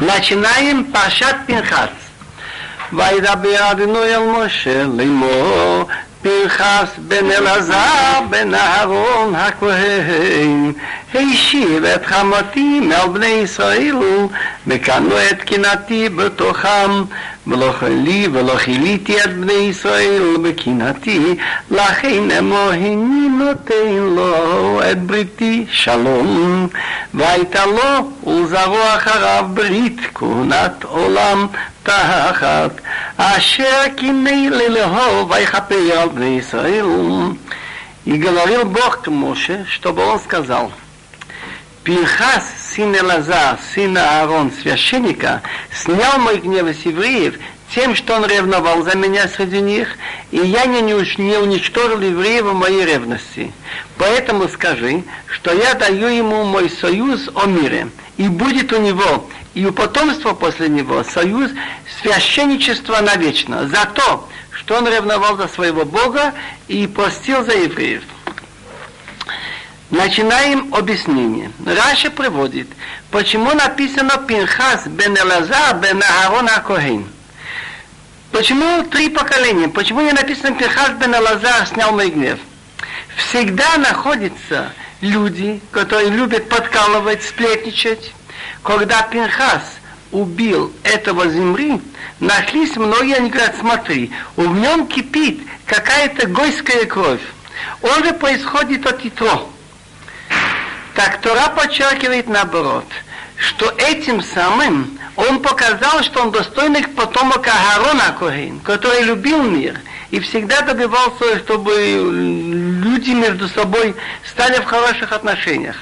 Начинаем Пашат Пинхас. וידבר אדוני אל משה לאמור פנחס בן אלעזר בן אהרון הכהן השיב את חמתי מעל בני ישראל וקנו את קנאתי בתוכם ולא חלי ולא חיליתי את בני ישראל בקנאתי לכן אמור הני נותן לו את בריתי שלום והייתה לו ולזרוע אחריו ברית כהונת עולם תחת Ашер кинейли лехо вайхапей ал Исраил. И говорил Бог к Моше, чтобы он сказал, Пинхас, сын Элазар, сын Аарон, священника, снял мой гнев с евреев тем, что он ревновал за меня среди них, и я не, не уничтожил евреев в моей ревности. Поэтому скажи, что я даю ему мой союз о мире, и будет у него и у потомства после него союз священничества навечно, за то, что он ревновал за своего Бога и простил за евреев. Начинаем объяснение. Раша приводит, почему написано Пинхас бен Элазар бен Аарон Акохин. Почему три поколения? Почему не написано Пинхас бен Элазар снял мой гнев? Всегда находятся люди, которые любят подкалывать, сплетничать. Когда Пинхас убил этого земли, нашлись многие, они говорят, смотри, в нем кипит какая-то гойская кровь. Он же происходит от Итро. Так Тора подчеркивает наоборот, что этим самым он показал, что он достойный потомок Агарона Коин, который любил мир и всегда добивался, чтобы люди между собой стали в хороших отношениях.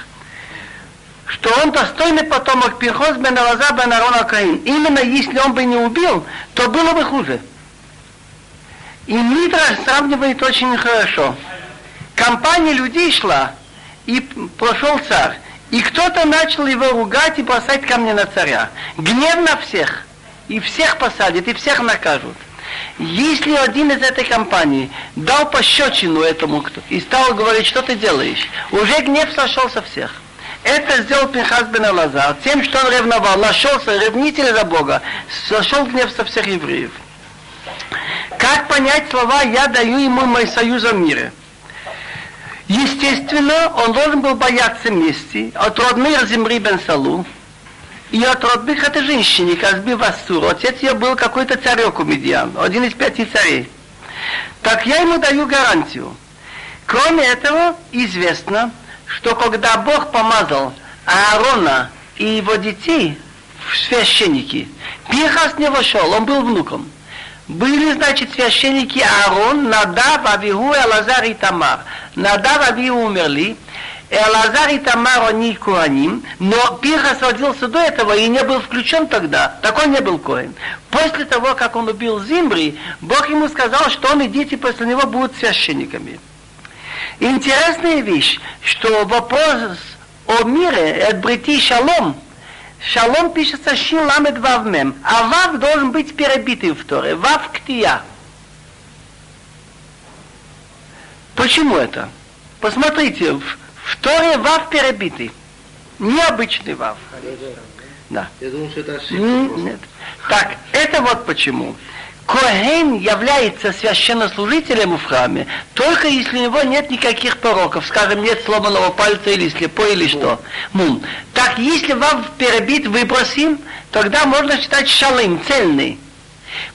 Что он достойный потомок Пирхоз бен Алаза бен Арона Каин. Именно если он бы не убил, то было бы хуже. И Митраш сравнивает очень хорошо. Компания людей шла, и прошел царь. И кто-то начал его ругать и бросать камни на царя. Гнев на всех. И всех посадят, и всех накажут. Если один из этой компании дал пощечину этому кто и стал говорить, что ты делаешь, уже гнев сошел со всех. Это сделал Пинхас бен Алазар тем, что он ревновал, нашелся ревнитель за Бога, сошел гнев со всех евреев. Как понять слова «Я даю ему мой союз в мире»? Естественно, он должен был бояться мести от родных Земри бен Салу и от родных этой женщины, Казби Вассур. Отец ее был какой-то царек у Медиан, один из пяти царей. Так я ему даю гарантию. Кроме этого, известно, что когда Бог помазал Аарона и его детей в священники, Пинхас не вошел, он был внуком. Были, значит, священники Аарон, Надав, Авигу, Элазар и Тамар. Надав, Авигу умерли, Элазар и Тамар, они Куаним, но Пинхас родился до этого и не был включен тогда, так он не был Коин. После того, как он убил Зимбри, Бог ему сказал, что он и дети после него будут священниками. Интересная вещь, что вопрос о мире, от брити шалом, шалом пишется шин ламед вав мем, а вав должен быть перебитый в Торе, вав ктия. Почему это? Посмотрите, в, в Торе вав перебитый, необычный вав. Да. Я думал, что это ошибка. Нет. Так, это вот почему. Коэн является священнослужителем в храме, только если у него нет никаких пороков, скажем, нет сломанного пальца или слепой или что. Мум. Так, если вам перебит, выбросим, тогда можно считать шалым, цельный.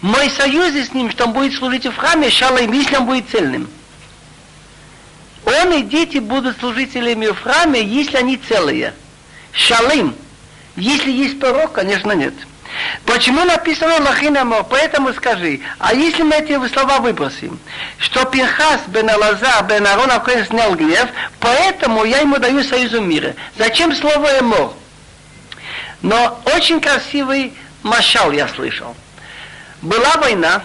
Мой союз с ним, что он будет служить в храме, шалым, если он будет цельным. Он и дети будут служителями в храме, если они целые. Шалым. Если есть порок, конечно, нет. Почему написано Лахинамор? Поэтому скажи, а если мы эти слова выбросим, что Пинхас бен Алаза бен Арон Акоин снял гнев, поэтому я ему даю союзу мира. Зачем слово Эмор? Но очень красивый машал я слышал. Была война,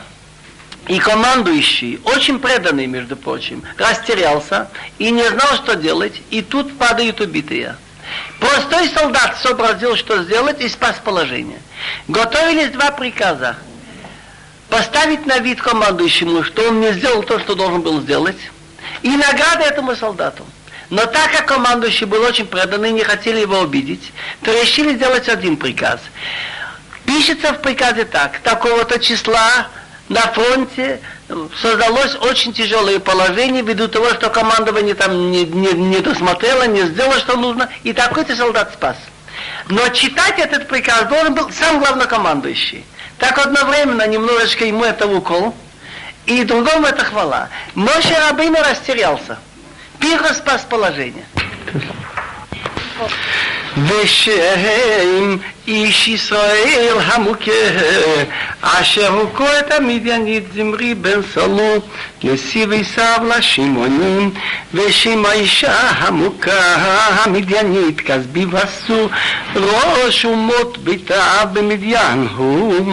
и командующий, очень преданный, между прочим, растерялся и не знал, что делать, и тут падают убитые. Простой солдат сообразил, что сделать, и спас положение. Готовились два приказа. Поставить на вид командующему, что он не сделал то, что должен был сделать, и награда этому солдату. Но так как командующий был очень преданный, не хотели его обидеть, то решили сделать один приказ. Пишется в приказе так, такого-то числа на фронте создалось очень тяжелое положение ввиду того, что командование там не, не, не досмотрело, не сделало, что нужно, и такой-то солдат спас. Но читать этот приказ должен был сам главнокомандующий. Так одновременно немножечко ему это укол, и другому это хвала. Моше Рабейну растерялся. Пиха спас положение. ושם איש ישראל המוכה, אשר הוכו את המדיינית זמרי בן סלו, נשיא עשיו לשמעונים, ושם האישה המוכה המדיינית כסבי וסו, ראש אומות ביתה במדיין הוא.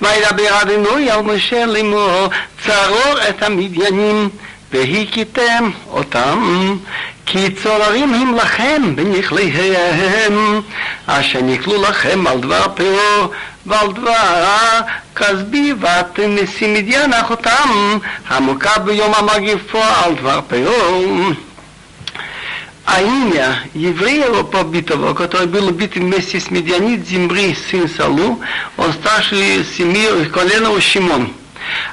וידבר אדינוי על משה לאמור, צרור את המדיינים והכיתם אותם, כי צוררים הם לכם בנכליהם, אשר נקלו לכם על דבר פאור ועל דבר כסבי ואתם נשיא מדיין אחותם, המוכה ביום המגיפו על דבר пеор. А имя еврея побитого, который был убит вместе с Медианит Зимбри, сын Салу, он старший семьи колена Шимон.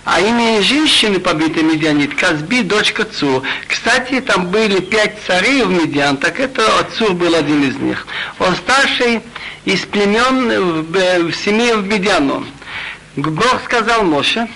А имя женщины, побитой Медианит, Казби, дочка Цур. Кстати, там были пять царей в Медиан, так это Цур был один из них. Он старший из племен в, в семье в Медиану. Бог сказал Моше,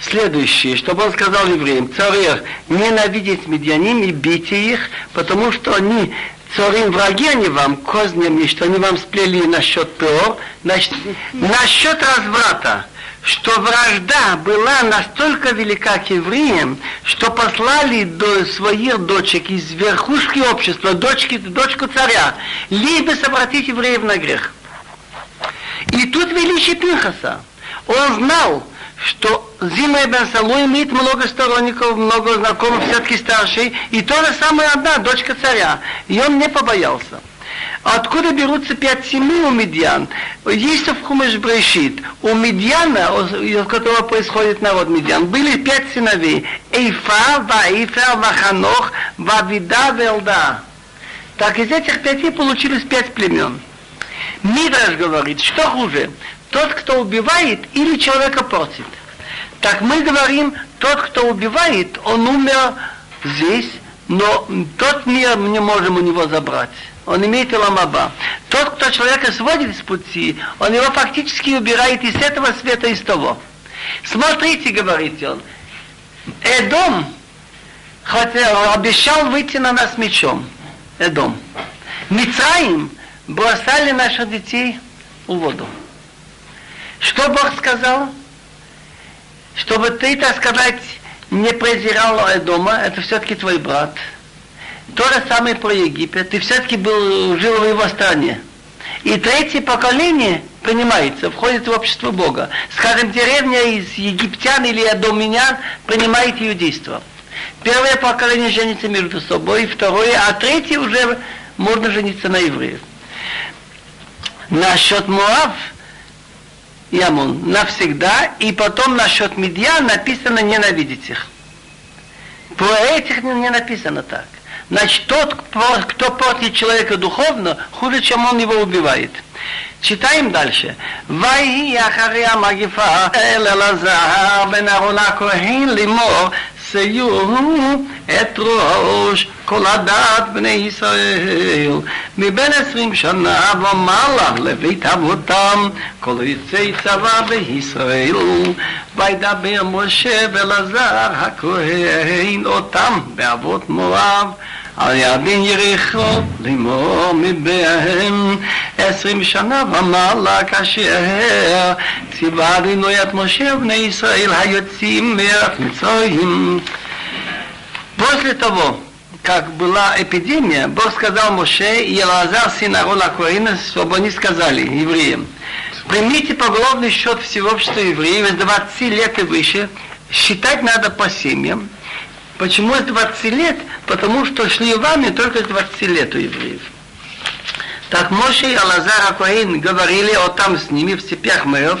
следующее, чтобы он сказал евреям, царев, ненавидеть медианим и бейте их, потому что они царим враги они вам, кознями, что они вам сплели насчет ПО, насчет, насчет разврата что вражда была настолько велика к евреям, что послали до своих дочек из верхушки общества, дочки, дочку царя, либо обратить евреев на грех. И тут величие Пинхаса. Он знал, что Зима Бен Салу имеет много сторонников, много знакомых, все-таки старший, и то же самое одна, дочка царя. И он не побоялся. Откуда берутся пять семей у медиан? Есть в Хумеш Брешит. У медиана, из которого происходит народ медиан, были пять сыновей. Эйфа, Ваифа, Ваханох, Вавида, Велда. Так из этих пяти получились пять племен. Мидраш говорит, что хуже, тот, кто убивает или человека портит. Так мы говорим, тот, кто убивает, он умер здесь, но тот мир мы не можем у него забрать он имеет иламаба. Тот, кто человека сводит с пути, он его фактически убирает из этого света, из того. Смотрите, говорит он, Эдом хотел, обещал выйти на нас мечом. Эдом. Мицраим бросали наших детей в воду. Что Бог сказал? Чтобы ты, так сказать, не презирал Эдома, это все-таки твой брат – то же самое про Египет. Ты все-таки был, жил в его стране. И третье поколение принимается, входит в общество Бога. Скажем, деревня из египтян или доминян принимает иудейство. Первое поколение женится между собой, второе, а третье уже можно жениться на евреев. Насчет Муав и Амон навсегда, и потом насчет Медьян написано ненавидеть их. Про этих не написано так. Значит, тот, кто портит человека духовно, хуже, чем он его убивает. Читаем дальше. ויהי אחרי המגיפה אל אלעזר בן אהרון הכהן לאמור שיהיו את ראש כל הדת בני ישראל מבין עשרים שנה ומעלה לבית אבותם כל יוצאי צבא בישראל וידבר משה ואלעזר הכהן אותם באבות מואב על ידין יריחו לימור מבהם עשרים שנה ומעלה כאשר ציווה אדינוי את משה ובני ישראל היוצאים מארץ מצרים. После того, как была эпидемия, Бог сказал Моше и Елазар, сын Арона Коина, чтобы они сказали евреям, примите поголовный счет всего общества евреев с 20 лет и выше, считать надо по семьям, Почему с 20 лет? Потому что шли вами только с 20 лет у евреев. Так Моше и Алазар Акуин говорили о там с ними в степях мэров,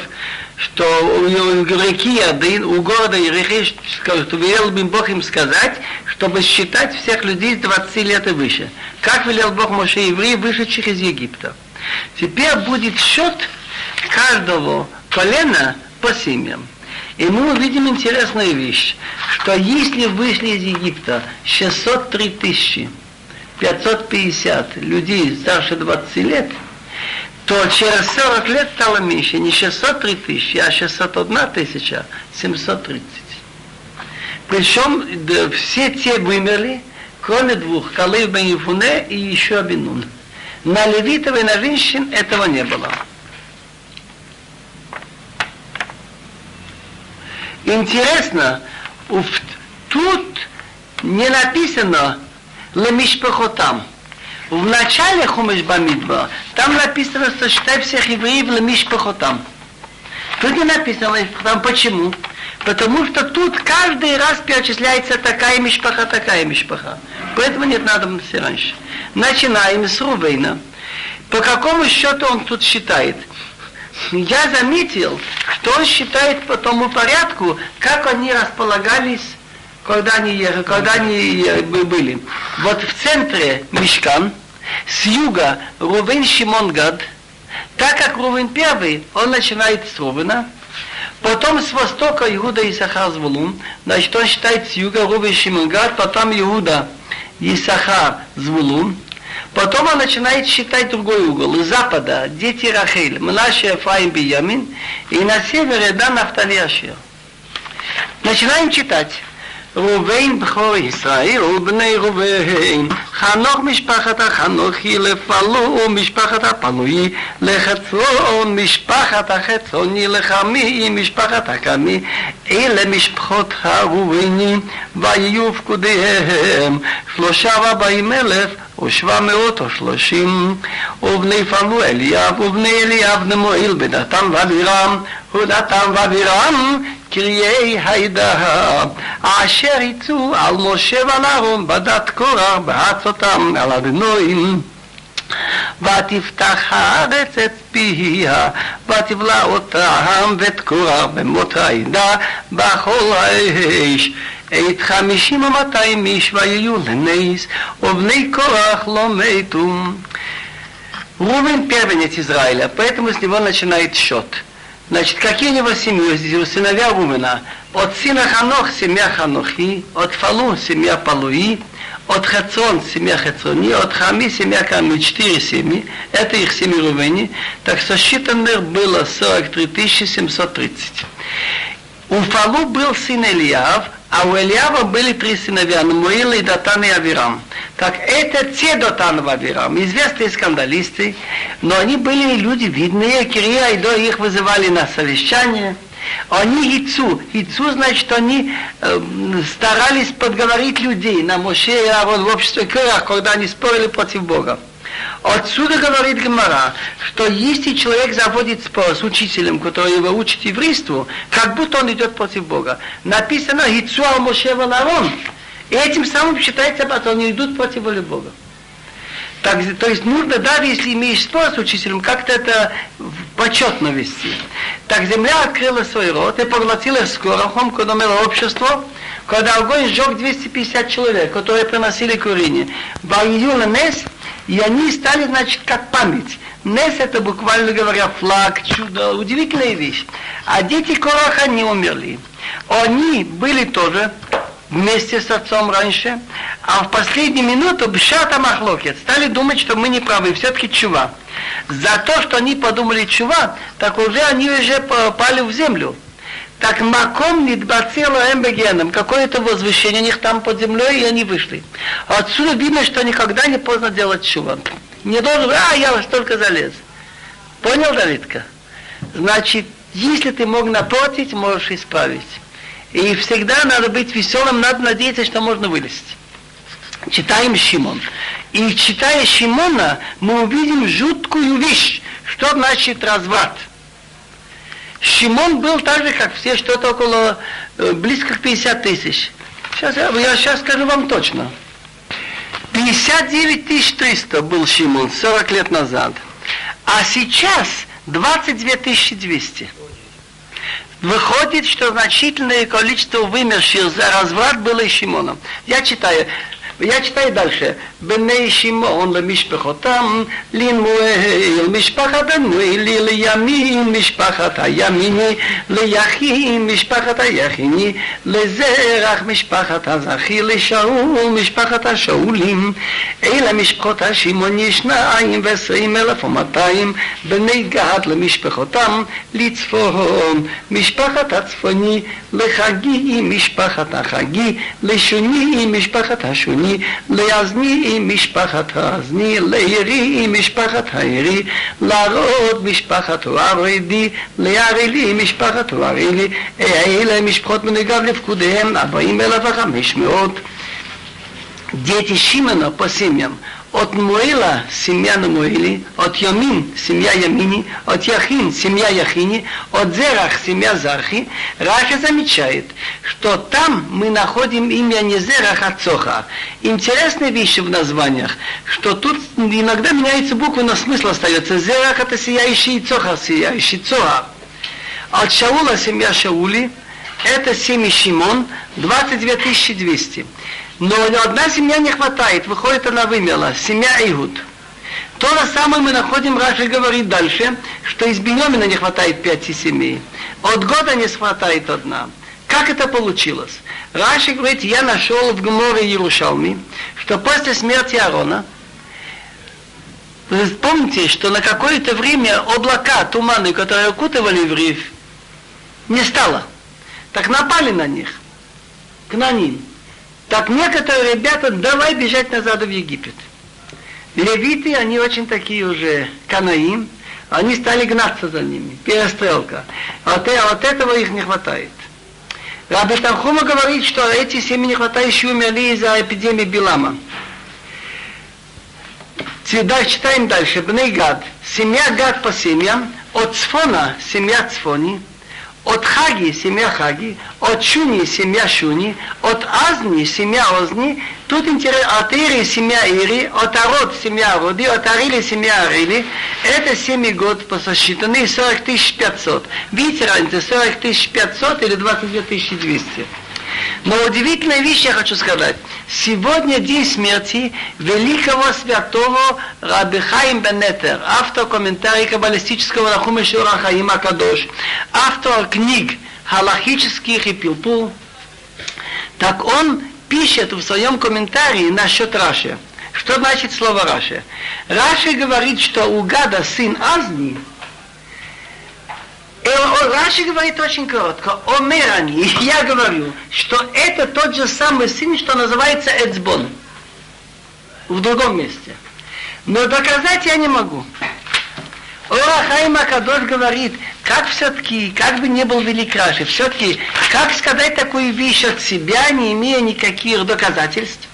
что у реки Ярдын, у города Ерехи, что велел бы Бог им сказать, чтобы считать всех людей с 20 лет и выше. Как велел Бог Моше евреев, вышедших из Египта. Теперь будет счет каждого колена по семьям. И мы увидим интересную вещь, что если вышли из Египта 603 тысячи, 550 людей старше 20 лет, то через 40 лет стало меньше, не 603 тысячи, а 601 тысяча 730. Причем все те вымерли, кроме двух, Калыв бен Ефуне и еще Абинун. На левитов и на женщин этого не было. Интересно, тут не написано лемишпехотам. В начале Хумеш Бамидба там написано, что считай всех евреев лемишпехотам. Тут не написано там почему? Потому что тут каждый раз перечисляется такая мишпаха, такая мишпаха. Поэтому нет надобности раньше. Начинаем с Рувейна. По какому счету он тут считает? Я заметил, что он считает по тому порядку, как они располагались, когда они, ехали, когда они были. Вот в центре Мишкан, с юга Рувен Шимон Гад, так как Рувен первый, он начинает с Рувена, потом с востока Иуда и Сахар Звулун, значит он считает с юга Рувен Шимон Гад, потом Иуда Исахар Звулун, Потом он начинает считать другой угол. Из запада дети Рахель, Мнаше, Ефраим, Биямин, и на севере да Нафтали Ашир. Начинаем читать. ראובן בכור ישראל ובני ראובן, חנוך משפחת החנוכי לפלו משפחת הפלוי, לחצון משפחת החצוני, לחמי משפחת הקמי, אלה משפחות הראובנים, ויהיו פקודיהם שלושה וארבעים אלף ושבע מאות ושלושים, ובני פלו אליאב, ובני אליאב נמועיל בדתם ואבירם, ודתם ואבירם קריאי העדה, אשר יצאו על משה ועל אהרון בדת קורח, בעצותם על אדנועים. ותפתח הארץ את פיה, ותבלע אותם ואת קורח במות העדה, בכל האש. את חמישים ומאתיים איש ויהיו לנס, ובני קורח לא מתו. Рувен первенец Израиля, поэтому с него начинает счет. Значит, какие у него семьи, сыновья Рувена? От сына Ханох семья Ханохи, от Фалу семья Палуи, от Хацон семья Хацони, от Хами семья Ками, четыре семьи, это их семьи Рувени, так сосчитанных было 43 730. У Фалу был сын Ильяв, а у Ильява были три сыновья, Намуил и Датан и Авирам. Так это те Датан и Авирам, известные скандалисты, но они были люди видные, Кирия и До их вызывали на совещание. Они Ицу. Ицу, значит, они э, старались подговорить людей на Моше и Аарон в обществе Кырах, когда они спорили против Бога. Отсюда говорит Гмара, что если человек заводит спор с учителем, который его учит еврейству, как будто он идет против Бога. Написано «Гицуал Моше Валарон». И этим самым считается, что они идут против воли Бога. Так, то есть нужно, даже если имеешь спор с учителем, как-то это почетно вести. Так земля открыла свой рот и поглотила скорохом, когда умерло общество, когда огонь сжег 250 человек, которые приносили курение. Ваюла Нес, и они стали, значит, как память. Нес это буквально говоря флаг, чудо, удивительная вещь. А дети Кораха не умерли. Они были тоже вместе с отцом раньше, а в последнюю минуту бшата махлокет стали думать, что мы не правы, все-таки чува. За то, что они подумали чува, так уже они уже попали в землю. Так маком нидбацела эмбегеном, какое-то возвышение у них там под землей, и они вышли. Отсюда видно, что никогда не поздно делать чува. Не должен, а, я вас только залез. Понял, Давидка? Значит, если ты мог напротив, можешь исправить. И всегда надо быть веселым, надо надеяться, что можно вылезть. Читаем Шимон. И читая Шимона, мы увидим жуткую вещь. Что значит разврат? Шимон был так же, как все, что-то около, э, близко к 50 тысяч. Сейчас я, я сейчас скажу вам точно. 59 300 был Шимон 40 лет назад. А сейчас 22 200. Выходит, что значительное количество вымерших за разврат было и Шимоном. Я читаю. Я читаю дальше. בני שמעון למשפחותם, לנמואל משפחת הנואלי, לימין משפחת הימיני, ליחין משפחת היחיני, לזרח משפחת הזכי, לשאול משפחת השאולים. אלה משפחות השמעוני שניים ועשרים אלף ומאתיים, בני גד למשפחותם, לצפון משפחת הצפוני, לחגי משפחת החגי, לשוני משפחת השוני, לאזני משפחת האזני, לעירי משפחת העירי, לערוד משפחת הערדי, לערלי משפחת הערלי, אלה משפחות מנגד לפקודיהם, ארבעים אלף וחמש מאות. Дети Шимона по семьям от Муэла семья Намуэли, от Ямин семья Ямини, от Яхин семья Яхини, от Зерах семья Зархи, Раша замечает, что там мы находим имя не Зерах, а Цоха. Интересная вещь в названиях, что тут иногда меняются буквы, но смысл остается. Зерах это сияющий Цоха, сияющий Цоха. От Шаула семья Шаули, это семья Шимон, 22 200. Но одна семья не хватает, выходит она вымерла, семья Игуд. То же самое мы находим, Раши говорит дальше, что из Бенемина не хватает пяти семей. От года не хватает одна. Как это получилось? Раши говорит, я нашел в Гморе Иерушалми, что после смерти Аарона, вы помните, что на какое-то время облака, туманы, которые окутывали евреев, не стало. Так напали на них, к. Так некоторые ребята, давай бежать назад в Египет. Левиты, они очень такие уже канаим, они стали гнаться за ними, перестрелка. Вот, вот этого их не хватает. Раби Танхума говорит, что эти семьи не хватает, еще умерли из-за эпидемии Билама. Дальше, читаем дальше. Бней Гад. Семья Гад по семьям. От Цфона семья Цфони от Хаги семья Хаги, от Шуни семья Шуни, от Азни семья Озни, тут интересно, от Ири семья Ири, от Арод семья Ароди, от Арили семья Арили, это 7 год посчитаны 40 500. Видите разницу, 40 500 или 22 200. Но удивительная вещь я хочу сказать. Сегодня день смерти великого святого Раби Хаим Бенетер, автор комментария каббалистического Рахума Шура Хаим Акадош, автор книг халахических и пилпул. Так он пишет в своем комментарии насчет Раши. Что значит слово Раши? Раши говорит, что у Гада сын Азни – Раши говорит очень коротко. Омерани, я говорю, что это тот же самый сын, что называется Эцбон. В другом месте. Но доказать я не могу. Орахайм Акадош говорит, как все-таки, как бы не был велик Раши, все-таки, как сказать такую вещь от себя, не имея никаких доказательств?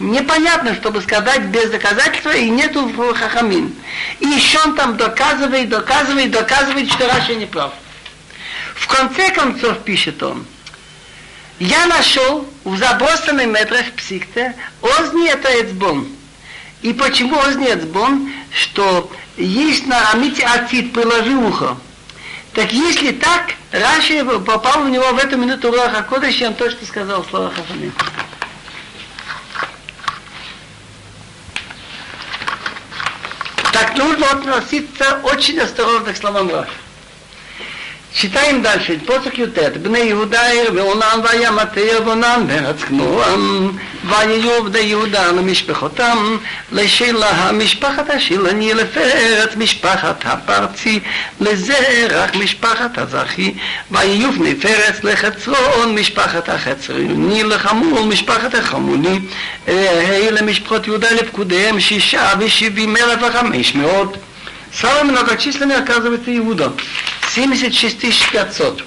Непонятно, чтобы сказать без доказательства, и нету в хахамин. И еще он там доказывает, доказывает, доказывает, что Раши не прав. В конце концов пишет он, я нашел в забросанных метрах психте Озни это Эцбон. И почему Озни Эцбон? Что есть на Амите Атит, приложи ухо. Так если так, Раши попал в него в эту минуту Руаха Кодыш, он то, что сказал слова Хахамин. Так нужно относиться очень осторожно к словам Раши. 2ד, פוסק י"ט, בני יהודה העיר ועונן וימת העיר ועונן ורצחנוהם ויהיו בני יהודה למשפחותם לשילה משפחת השילני לפרץ משפחת הפרצי לזרח משפחת הזכי. ויהיו בני פרץ לחצרון משפחת החצרוני לחמול משפחת החמולי אלה משפחות יהודה לפקודיהם שישה ושבעים אלף וחמש מאות. Самый многочисленный оказывается Иуда. 76 500.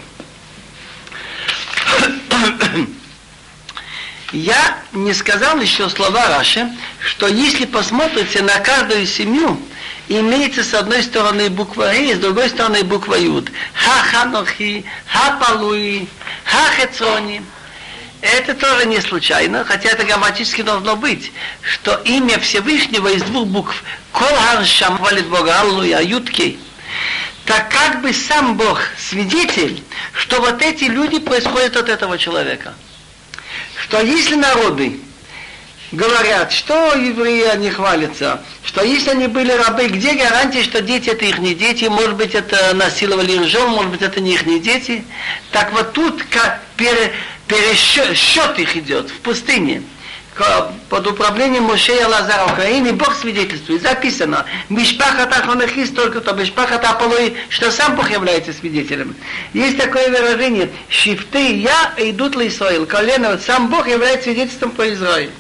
Я не сказал еще слова Раши, что если посмотрите на каждую семью, имеется с одной стороны буква И, с другой стороны буква Юд. Ха-ханохи, ха-палуи, ха-хецрони. Это тоже не случайно, хотя это грамматически должно быть, что имя Всевышнего из двух букв Кол Шам валит Бога Аллуя Ютки. так как бы сам Бог свидетель, что вот эти люди происходят от этого человека. Что если народы говорят, что евреи они хвалятся, что если они были рабы, где гарантия, что дети это их не дети, может быть это насиловали жен, может быть это не их не дети. Так вот тут как пере, пересчет их идет в пустыне под управлением Мошея Лазара Украины, Бог свидетельствует, записано, Мишпахат Ахонахис только то, Мишпахат Аполой, что сам Бог является свидетелем. Есть такое выражение, Шифты я идут ли Исраил, колено, сам Бог является свидетельством по Израилю.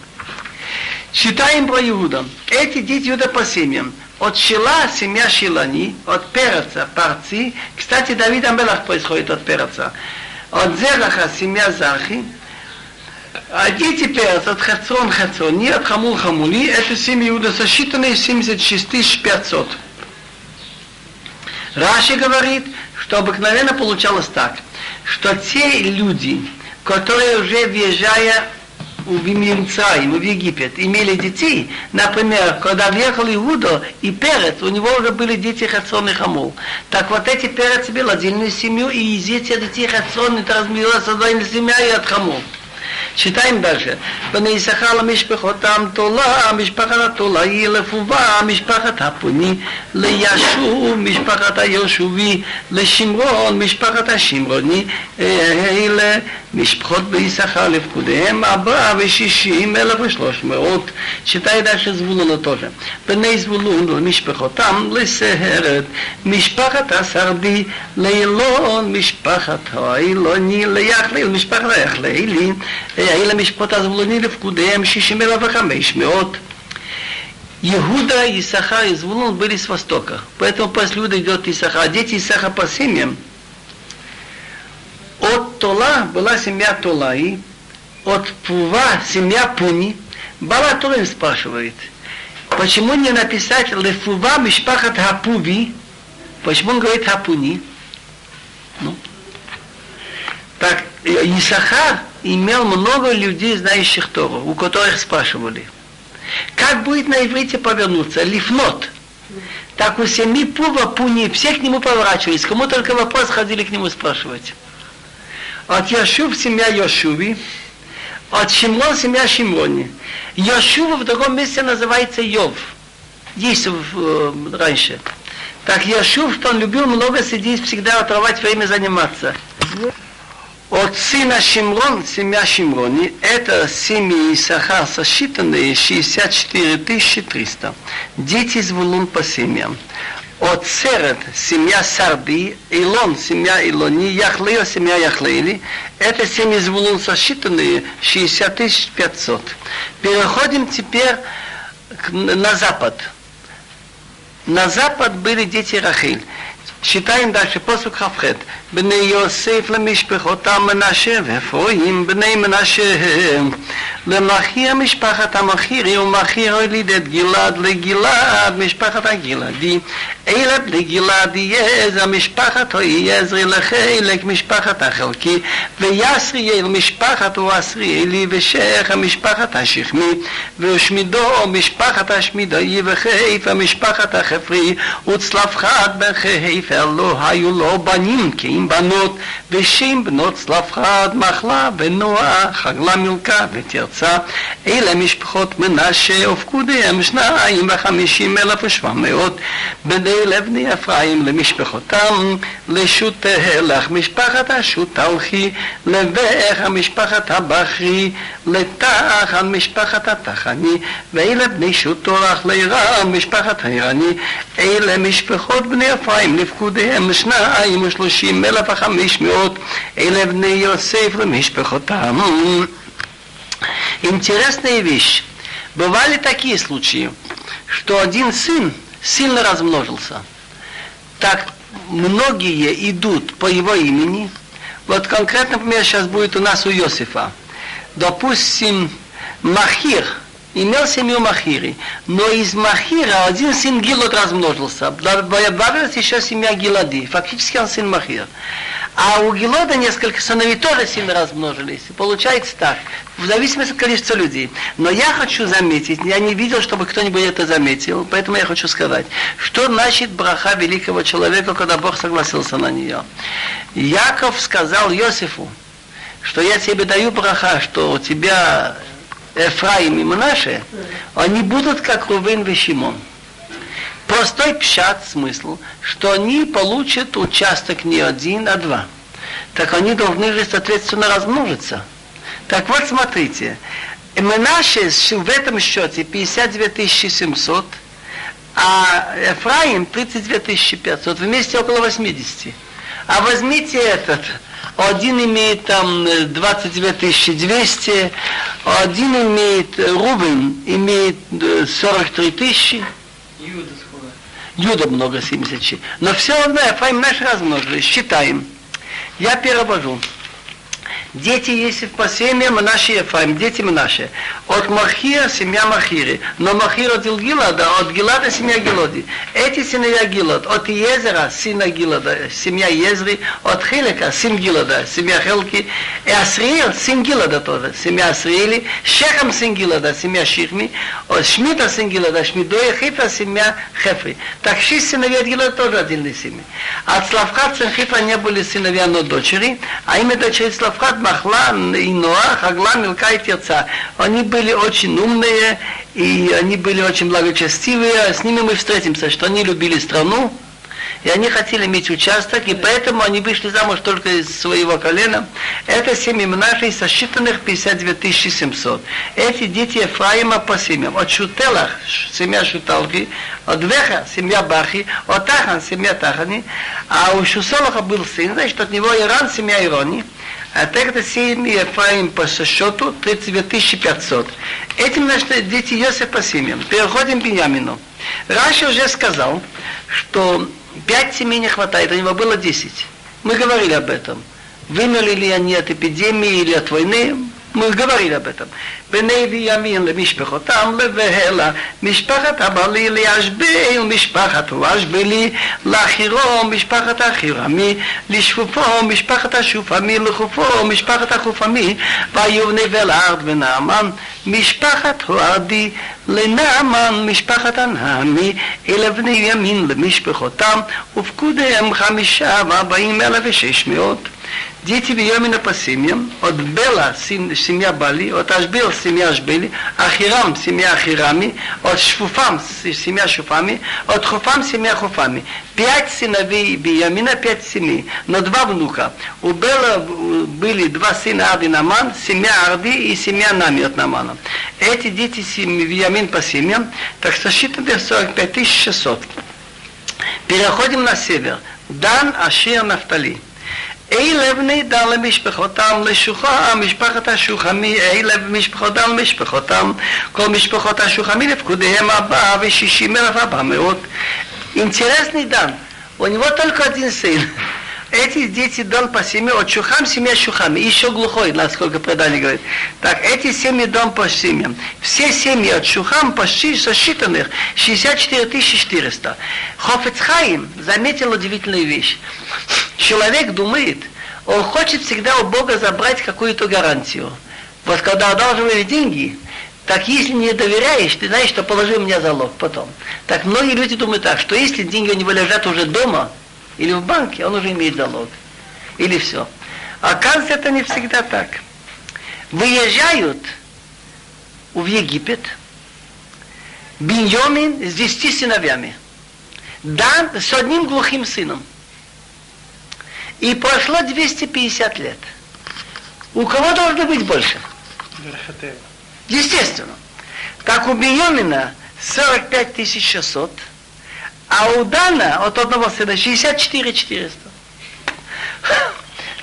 Читаем про Иуда. Эти дети Иуда по семьям. От Шила семья Шилани, от Переца Парци. Кстати, Давид Амелах происходит от Переца. От Зераха семья Захи. А дети Перец от Хацрон Хацрони, от Хамул Хамули. Это семья Иуда сосчитанные 76 500. Раши говорит, что обыкновенно получалось так, что те люди, которые уже въезжая в Мирцаим, в Египет, имели детей, например, когда въехал Иуда и Перец, у него уже были дети Хацон и Хамул. Так вот эти Перец имел отдельную семью, и из этих детей Хацон это размерилась отдельная семья и от Хамул. שתיים בני ונזכר למשפחותם תולה, משפחת התולה היא לפובה, משפחת הפוני לישוב, משפחת הישובי לשמרון, משפחת השמרוני, אלה משפחות ויששכר לפקודיהם, ארבעה ושישים אלף ושלוש מאות, שתיים דשא זבולון התושם, בני זבולון ומשפחותם לסהרת, משפחת הסרדי, לילון, משפחת האילוני, ליחליל, משפחת היחלילי אלה משפחות הזבולוני לפקודיהם, שישים אלף וחמש מאות. Иуда, Исаха и Звулун были с востока. Поэтому после Иуда идет Исаха. А дети Исаха по семьям – от Тола была семья Толаи, от Пува семья Пуни. Бала Турин спрашивает, почему не написать Лефува Мишпахат Хапуви, почему он говорит Хапуни? Ну. Так, Исахар имел много людей, знающих Тору, у которых спрашивали. Как будет на иврите повернуться? Лифнот. Так у семьи Пува, Пуни, все к нему поворачивались. Кому только вопрос ходили к нему спрашивать. От Яшув семья Йошуви, от Шимрон семья Шимрони. Йошува в другом месте называется Йов. Есть э, раньше. Так Яшув, что он любил много сидеть, всегда отрывать время заниматься. От сына Шимрон, семья Шимрони, это семьи Исахар сосчитанные 64 300. Дети из Вулун по семьям. от Церет, семья Сарби, Илон, семья Илони, Яхлео, семья Яхлеили. Это семьи Звулун сосчитанные 60 500. Переходим теперь на запад. На запад были дети Рахиль. שבעים דש פוסוק כ"ח בני יוסף למשפחותם מנשה ואפרים בני מנשה למחי משפחת המחירי ומחיר הוליד את גלעד לגלעד משפחת הגלעדי אילת לגלעד יעז המשפחת יעזרי לחלק משפחת החלקי ויסריאל משפחת הוא עשריאלי ושייך המשפחת השכמי ושמידו משפחת השמידוי וחיפה משפחת החפרי וצלפחת בחיפה לא היו לו בנים כי עם בנות, ושם בנות צלפחד, מחלה ונועה, חגלה מילכה ותרצה. אלה משפחות מנשה, ופקודיהם שניים וחמישים אלף ושבע מאות. בני לבני אפרים למשפחותם, לשוט תהלך משפחת השוט תלכי, לבך משפחת הבכרי, לתחן משפחת התחני, ואלה בני שוט תורח לירם משפחת הירני. אלה משפחות בני אפרים לפקודיהם שניים ושלושים אלף וחמש אלה בני יוסף למשפחותם. Интересная вещь. Бывали такие случаи, что один сын сильно размножился. Так многие идут по его имени. Вот конкретно, например, сейчас будет у нас у Иосифа. Допустим, Махир – имел семью Махири, но из Махира один сын Гилот размножился, добавилась еще семья Гилади, фактически он сын Махир. А у Гелода несколько сыновей тоже сильно размножились. Получается так, в зависимости от количества людей. Но я хочу заметить, я не видел, чтобы кто-нибудь это заметил, поэтому я хочу сказать, что значит браха великого человека, когда Бог согласился на нее. Яков сказал Иосифу, что я тебе даю браха, что у тебя Эфраим и Мнаше, они будут как Рувен и Шимон. Простой пшат смысл, что они получат участок не один, а два. Так они должны же, соответственно, размножиться. Так вот, смотрите, Менаше в этом счете 52 700, а Ефраим 32 500, вместе около 80. А возьмите этот, один имеет там 22 200, один имеет, Рубин имеет 43 тысячи. Юда много, 76. Но все равно Ефраим наш размножились. Считаем. Я перевожу. Дети Есиф по семьям, наши Ефраим, дети наши. От Махира семья Махири. Но Махир родил Гилада, от Гилада семья Гилоди. Эти сыновья Гилад. От Езера, сына Гилада, семья Езри. От Хилека, сын Гилада, семья Хелки. И Асриил, сын Гилада тоже, семья Асриили. Шехам, сын Гилада, семья Шихми. От Шмита, сын Гилада, Шмидоя, Хифа, семья Хефри. Так шесть сыновей от Гилада тоже отдельные семьи. От Славхат, сын Хифа не были сыновья, но дочери. А имя дочери Славхат Махлан и Ноах, Агла, Милка и Терца. Они были очень умные, и они были очень благочестивые. С ними мы встретимся, что они любили страну, и они хотели иметь участок, и поэтому они вышли замуж только из своего колена. Это семьи нашей сосчитанных 52 700. Эти дети Ефраима по семьям. От Шутелах, семья Шуталки, от Веха, семья Бахи, от Тахан, семья Тахани, а у Шусолаха был сын, значит, от него Иран, семья Ирони. А тогда семьи Ефраим по счету 32 500. Этим, значит, дети Йосиф по семьям. Переходим к Беньямину. Раша уже сказал, что пять семей не хватает, у него было десять. Мы говорили об этом. Вымерли ли они от эпидемии или от войны, мы говорили об этом. בני בימין למשפחותם לבהלה, משפחת הבלי לישבי ומשפחת וושבלי, לאחירו משפחת החירמי, לשפופו משפחת השופמי, לחופו משפחת החופמי, ויבנה ולארד ונעמן, משפחת הועדי, לנעמן משפחת הנעמי, אלה בני ימין למשפחותם, ופקודיהם חמישה וארבעים אלף ושש מאות. Дети Виомина по семьям, от Бела семья Бали, от Ашбил семья Ашбели, Ахирам семья Ахирами, от Шфуфам семья Шуфами, от Хуфам семья Хуфами. Пять сыновей Биямина, пять семей, но два внука. У Бела были два сына Арди Наман, семья Арди и семья Нами от Намана. Эти дети Биямин по семьям, так что считано 45 600. Переходим на север. Дан, Ашир, Нафтали. אלה בני דן למשפחותם, לשוחה, משפחת השוחמי, אלה משפחותם למשפחותם, כל משפחות השוחמי לפקודיהם ארבעה ושישים אלף ארבע מאות. Интересный дан. У него только один сын. Эти дети дан по семье, от Шухам семья Шухами, еще глухой, насколько предание говорит. Так, эти семьи дан по семьям. Все семьи от Шухам почти сосчитанных 64 400. Хофецхаим заметил удивительную вещь. Человек думает, он хочет всегда у Бога забрать какую-то гарантию. Вот когда одалживаешь деньги, так если не доверяешь, ты знаешь, что положи мне залог потом. Так многие люди думают так, что если деньги у него лежат уже дома, или в банке, он уже имеет залог. Или все. Оказывается, это не всегда так. Выезжают в Египет Беньомин с десяти сыновьями. Дан с одним глухим сыном. И прошло 250 лет. У кого должно быть больше? Естественно. Так у Беньомина 45 600, а у Дана от одного сына 64 400.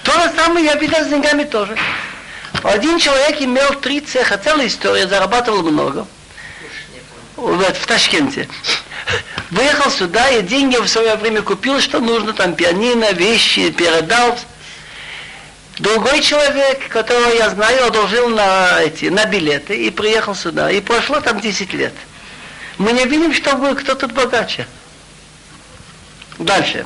То же самое я видел с деньгами тоже. Один человек имел три цеха, целая история, зарабатывал много. Вот, в Ташкенте. Выехал сюда и деньги в свое время купил, что нужно, там пианино, вещи, передал. Другой человек, которого я знаю, одолжил на, эти, на билеты и приехал сюда. И прошло там 10 лет. Мы не видим, что кто тут богаче. Дальше.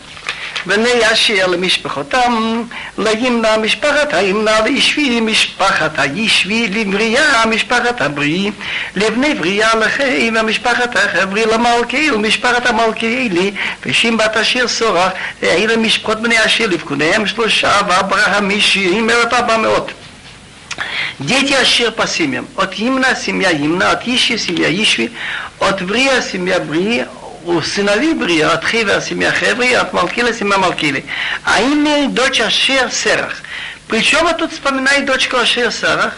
בני אשר למשפחותם, לימנה משפחת הימנה, לישבי משפחת הישבי, לבריאה משפחת הבריא, לבני בריאה לחיים, המשפחת החברי למלכי ומשפחת המלכיאלי, ושים בת אשר סורח, אלה משפחות בני אשר לבכוניהם שלושה, ואברהם משירים אלף ארבע מאות. Дети Ашир по семьям. От Имна семья Имна, от Иши семья Ишви, от Брия семья Брии, у сыновей Брия, от Хевера семья Хеври, от Малкила семья Малкили. А имя дочь Ашир Серах. Причем тут вспоминает дочку Ашир Серах.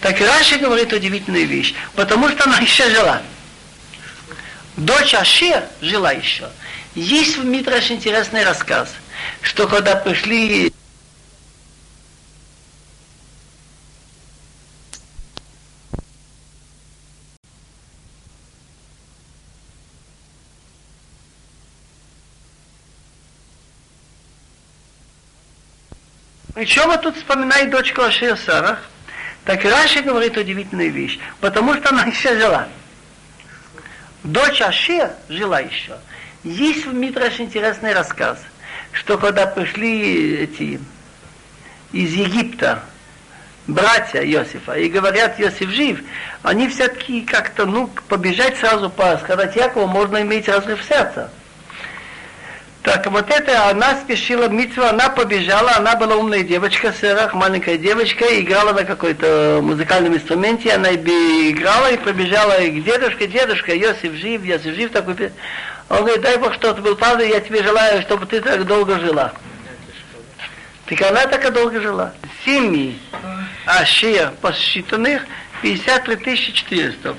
Так Раша говорит удивительную вещь, потому что она еще жила. Дочь Ашир жила еще. Есть в Митраш интересный рассказ, что когда пришли Причем вот тут вспоминает дочку Ашир Сарах, так Раши говорит удивительную вещь, потому что она еще жила. Дочь Ашир жила еще. Есть в Митраш интересный рассказ, что когда пришли эти из Египта братья Иосифа и говорят, Иосиф жив, они все-таки как-то, ну, побежать сразу сказать Якову, можно иметь разрыв сердца. Так вот это она спешила митцву, она побежала, она была умная девочка, Серах, маленькая девочка, играла на какой-то музыкальном инструменте, она играла и побежала к дедушке, дедушка, Йосиф жив, Йосиф жив, такой он говорит, дай Бог, что ты был правда, я тебе желаю, чтобы ты так долго жила. Так она так и долго жила. Семьи Ашия посчитанных 53 400.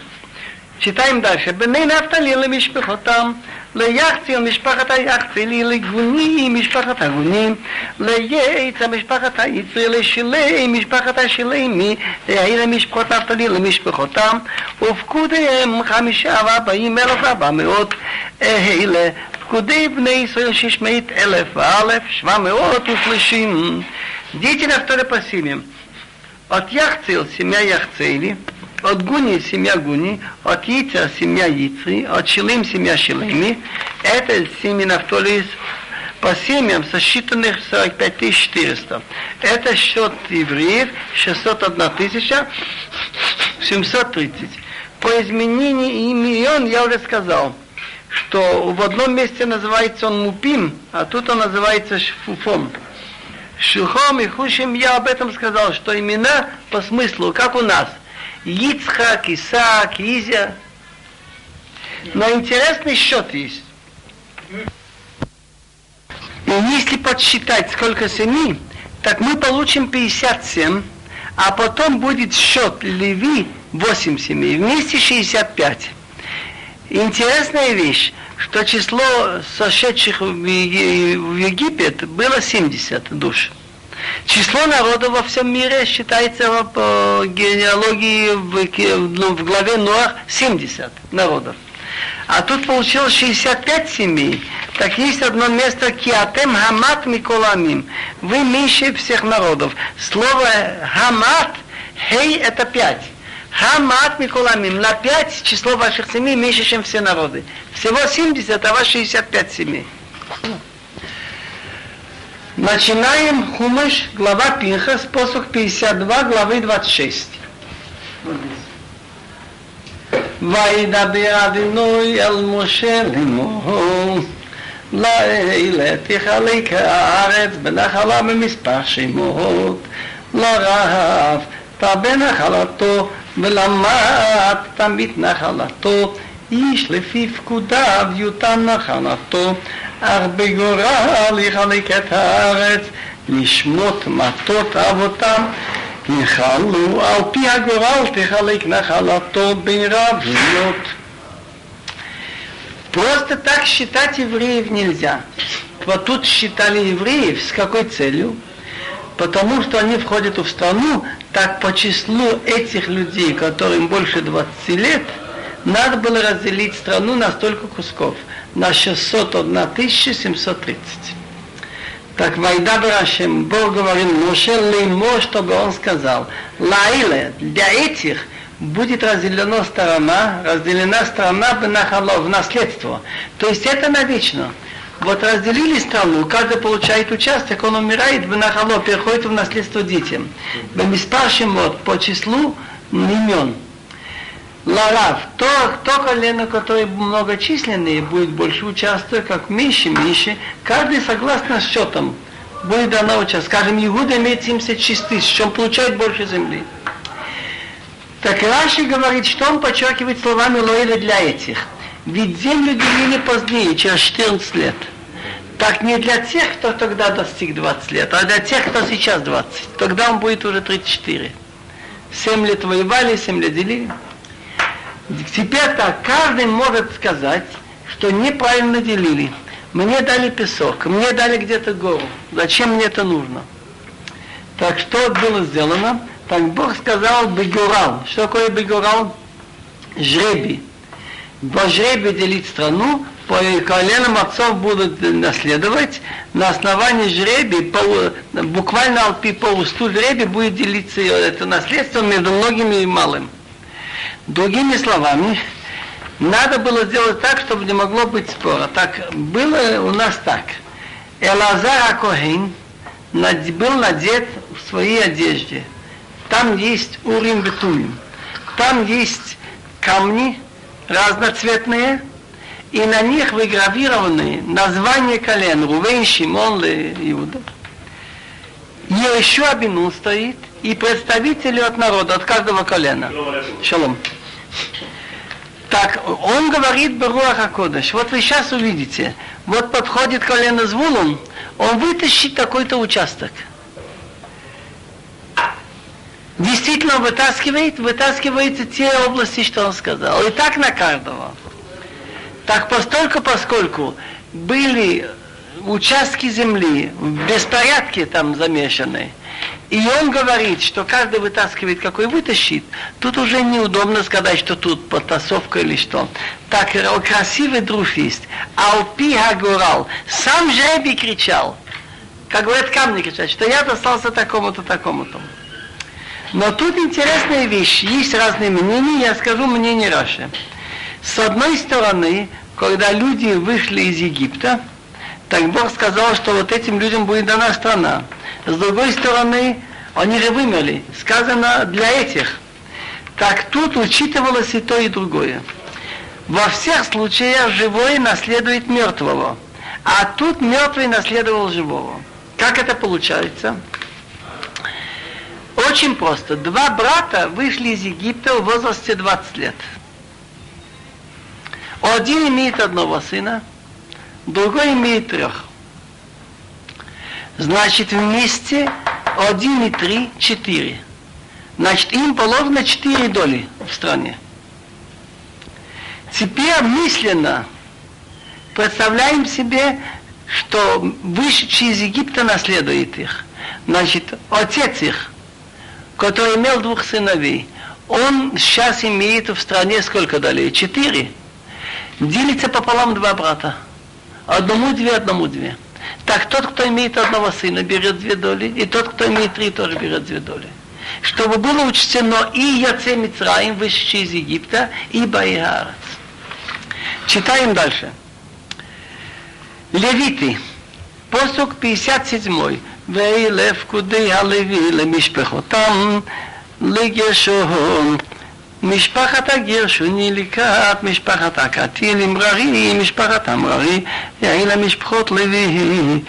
Читаем дальше. Бней Нафтали למשפחותם, ליחצי משפחת היחצי, לגוני משפחת הגונים, לייץ משפחת היצרי, לשילי משפחת השילמי, לעיר משפחות נפתלי למשפחותם, ופקודיהם חמישה וארבעים אלף ארבע מאות אלה. פקודי בני ישראל שש מאות אלף ואלף שבע מאות ושלושים. Дети Нафтали по семьям. От Яхцил, семья Яхцели, от Гуни семья Гуни, от Яйца семья Яйцы, от Шилим семья Шилими. Это семьи Нафтолис по семьям сосчитанных 45 400. Это счет евреев 601 тысяча 730. По изменению имен я уже сказал, что в одном месте называется он Мупим, а тут он называется Шфуфом. Шухом и Хушим я об этом сказал, что имена по смыслу, как у нас – Ицхак, Исаак, Изя. Но интересный счет есть. И если подсчитать, сколько семи, так мы получим 57, а потом будет счет Леви 8 семей, вместе 65. Интересная вещь, что число сошедших в Египет было 70 душ. Число народов во всем мире считается по генеалогии в, ну, в главе Ноах 70 народов. А тут получилось 65 семей. Так есть одно место Киатем Хамат Миколамим. Вы меньше всех народов. Слово Хамат, Хей это пять. Хамат Миколамим. На пять число ваших семей меньше, чем все народы. Всего 70, а вас 65 семей. Начинаем Хумыш, глава Пинха, способ 52, главы 26. וידבר אדינוי אל משה לאמור לילה תחלק הארץ בנחלה במספר שמות לרעב תרבה נחלתו ולמד תמיד נחלתו איש לפי פקודיו יותן נחלתו אך בגורל יחלק את הארץ, לשמות מטות אבותם, נחלו, על פי הגורל תחלק נחלתו בין רביות. Просто так считать евреев нельзя. Вот тут считали евреев с какой целью? Потому что они входят в страну, так по числу этих людей, которым больше 20 лет, надо было разделить страну на столько кусков – на 601 730. Так Вайда Барашем, Бог говорил Моше Леймо, чтобы он сказал, Лаиле, для этих будет разделена сторона, разделена страна в нахало, в наследство. То есть это навечно. Вот разделили страну, каждый получает участок, он умирает, в нахало переходит в наследство детям. Бемиспар Шемот по числу имен. Ларав, то, то колено, которое многочисленные, будет больше участвовать, как меньше, меньше. Каждый согласно счетам будет дано участок. Скажем, Иуда имеет 76 тысяч, он получает больше земли. Так Раши говорит, что он подчеркивает словами Лоэля для этих. Ведь землю делили позднее, через 14 лет. Так не для тех, кто тогда достиг 20 лет, а для тех, кто сейчас 20. Тогда он будет уже 34. 7 лет воевали, 7 лет делили. Теперь так, каждый может сказать, что неправильно делили. Мне дали песок, мне дали где-то гору. Зачем мне это нужно? Так что было сделано? Так Бог сказал Бегурал. Что такое Бегурал? Жребий. По жребию делить страну, по коленам отцов будут наследовать. На основании жребий, буквально по усту жребий будет делиться это наследство между многими и малым. Другими словами, надо было сделать так, чтобы не могло быть спора. Так было у нас так. Элазар Акохин был надет в своей одежде. Там есть урим бетумим. Там есть камни разноцветные, и на них выгравированы названия колен Рувен, Шимон, Иуда. Еще Абину стоит, и представители от народа, от каждого колена. Шалом. Так, он говорит Баруах Акодыш. Вот вы сейчас увидите. Вот подходит колено Звулун, он вытащит такой-то участок. Действительно вытаскивает, вытаскивает те области, что он сказал. И так на каждого. Так постольку, поскольку были участки земли в беспорядке там замешаны, и он говорит, что каждый вытаскивает, какой вытащит. Тут уже неудобно сказать, что тут потасовка или что. Так красивый друг есть. Алпи Хагурал. Сам жребий кричал. Как говорят камни кричат, что я достался такому-то, такому-то. Но тут интересная вещь. Есть разные мнения, я скажу мнение Раши. С одной стороны, когда люди вышли из Египта, так Бог сказал, что вот этим людям будет дана страна. С другой стороны, они же вымерли. Сказано для этих. Так тут учитывалось и то, и другое. Во всех случаях живой наследует мертвого. А тут мертвый наследовал живого. Как это получается? Очень просто. Два брата вышли из Египта в возрасте 20 лет. Один имеет одного сына, другой имеет трех. Значит, вместе один и три, четыре. Значит, им положено четыре доли в стране. Теперь мысленно представляем себе, что вышедший из Египта наследует их. Значит, отец их, который имел двух сыновей, он сейчас имеет в стране сколько долей? Четыре. Делится пополам два брата. Одному две, одному две. Так тот, кто имеет одного сына, берет две доли, и тот, кто имеет три, тоже берет две доли. Чтобы было учтено и Яце Мицраим, вышедший из Египта, и Байгарец. Читаем дальше. Левиты. Посук 57. וילף כודי הלוי למשפחותם לגרשון משפחת הגרשוני לקראת משפחת הקטיל אמררי, משפחת אמררי, יעיל המשפחות לוי,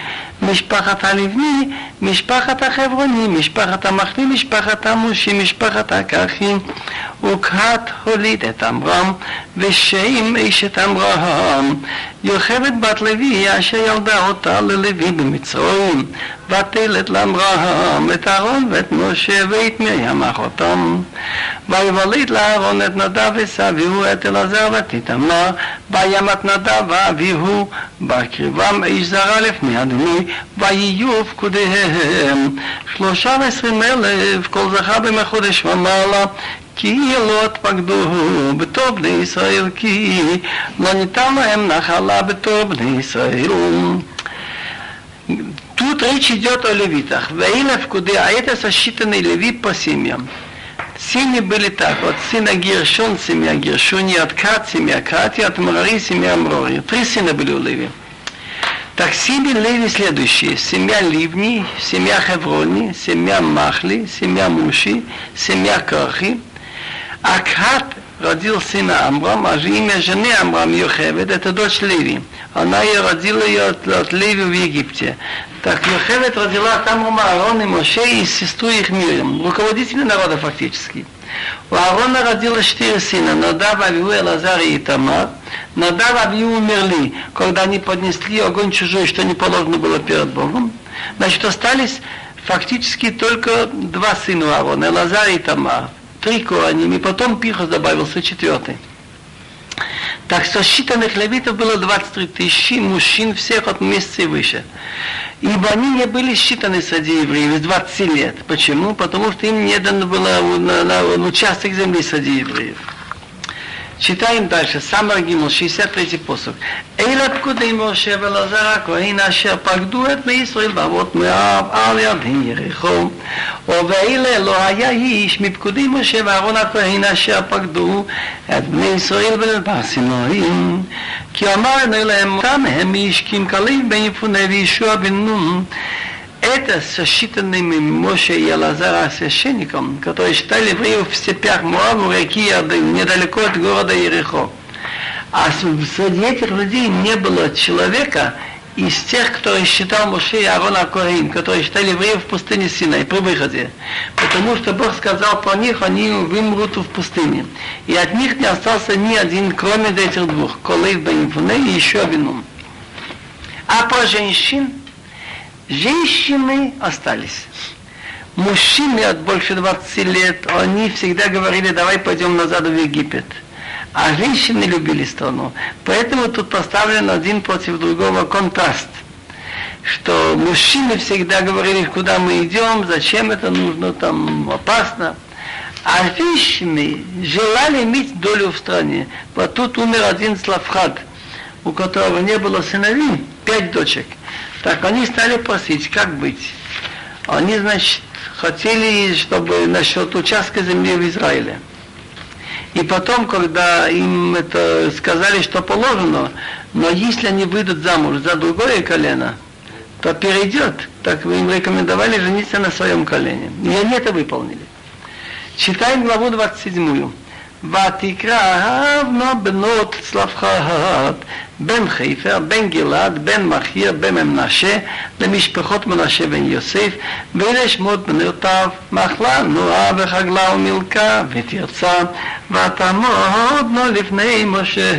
משפחת הלבני, משפחת החברוני, משפחת המחלי, משפחת המושי, משפחת הככים, וכת הוליד את עמרם, ושם אשת עמרם, יוכבד בת לוי, אשר ילדה אותה ללוי במצרים, ותלת לעמרם את אהרון ואת משה ואת מרים אחותם. ויוליד לאהרון את נדב וסביהו את אלעזר ואת וימת נדב ואביהו, בקריבם איש זרה לפני אדוני, ויהיו פקודיהם. שלושה ועשרים אלף, כל זכה בחודש ומעלה, כי לא התפקדו בתור בני ישראל, כי לא ניתן להם נחלה בתור בני ישראל. Тут речь идет о левитах. Ваиля в куде, а это сосчитанные леви по семьям. Семьи были так, от сына Гершон, семья Гершони, от Кат, семья Кати, от Мрари, семья Мрори. Три сына были у Леви. Так семьи Леви следующие. Семья Ливни, семья Хеврони, семья Махли, семья Муши, семья Кархи. Акхат родил сына Амрам, а же имя жены Амрам Йохевед, это дочь Леви. Она ее родила ее от, от Леви в Египте. Так Йохевед родила там Аарон и Моше и сестру их Мирим, руководители народа фактически. У Аарона родилось четыре сына, Надав, Авиу, Элазар и Итамар. Надав, Авиу умерли, когда они поднесли огонь чужой, что не положено было перед Богом. Значит, остались фактически только два сына Аарона, Элазар и Итамар. Три кораним, и потом Пихос добавился четвертый. Так что считанных левитов было 23 тысячи мужчин всех от месяца и выше. Ибо они не были считаны среди евреев с 20 лет. Почему? Потому что им не дано было на, на, на участок земли среди евреев. Читаем дальше, сам Рагимл, 63 посох. אלה פקודי משה ולעזר הכהן אשר פקדו את בני ישראל ואבות מואב על ידי יריחו. ובאלה לא היה איש מפקודי משה ואהרון הכהן אשר פקדו את בני ישראל בנדבר סיני. כי אמרנו להם, אותם הם איש כי אם כליב בן יפונה וישוע בן נון. это сосчитанными Моше и Алазара священником, которые считали евреев в степях Муаву, реки Иордан, недалеко от города Ерехо. А среди этих людей не было человека из тех, кто считал Моше и Аарона Корин, которые считали евреев в пустыне Сина и при выходе. Потому что Бог сказал про них, они вымрут в пустыне. И от них не остался ни один, кроме этих двух, Колейв Бен и еще один. А про женщин, Женщины остались. Мужчины от больше 20 лет, они всегда говорили, давай пойдем назад в Египет. А женщины любили страну. Поэтому тут поставлен один против другого контраст. Что мужчины всегда говорили, куда мы идем, зачем это нужно, там опасно. А женщины желали иметь долю в стране. Вот тут умер один Славхат, у которого не было сыновей, пять дочек – так они стали просить, как быть. Они, значит, хотели, чтобы насчет участка земли в Израиле. И потом, когда им это сказали, что положено, но если они выйдут замуж за другое колено, то перейдет. Так вы им рекомендовали жениться на своем колене. И они это выполнили. Читаем главу 27. ותקרא הבנו בנות צלפחת בן חיפר, בן גלעד, בן מחיר, בן מנשה, למשפחות מנשה בן יוסף, ואלה שמות בנותיו, מחלה, נועה וחגלה ומילכה, ותרצה, ותעמוד לו לפני משה,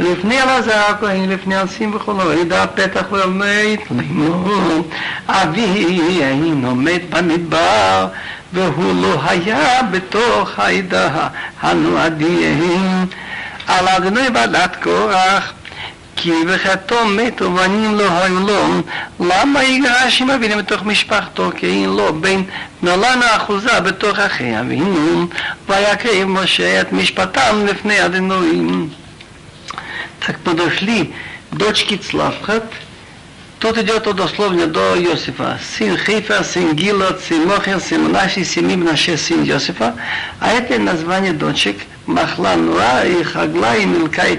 לפני אלעזר הכהן, לפני אנסים וכולו, ידע פתח ועומד לאמור, אבי היינו מת במדבר והוא לא היה בתוך העדה הנועדים. על אדוני ועדת קורח, כי בחטאו מת ובנים לא היו לו, למה יגרש עם אבינו בתוך משפחתו, כי אין לו בן נולן האחוזה בתוך אחי אבינו, ויקריב משה את משפטם לפני אדינויים. Так подошли дочки Цлавхат, Тут идет дословно до Иосифа. Сын Хейфа, сын Гилот, сын Мохер, сын Мнаши, Семим, Наше, сын Иосифа. А это название дочек Махла, Нуа, и Хагла, и Милка, и.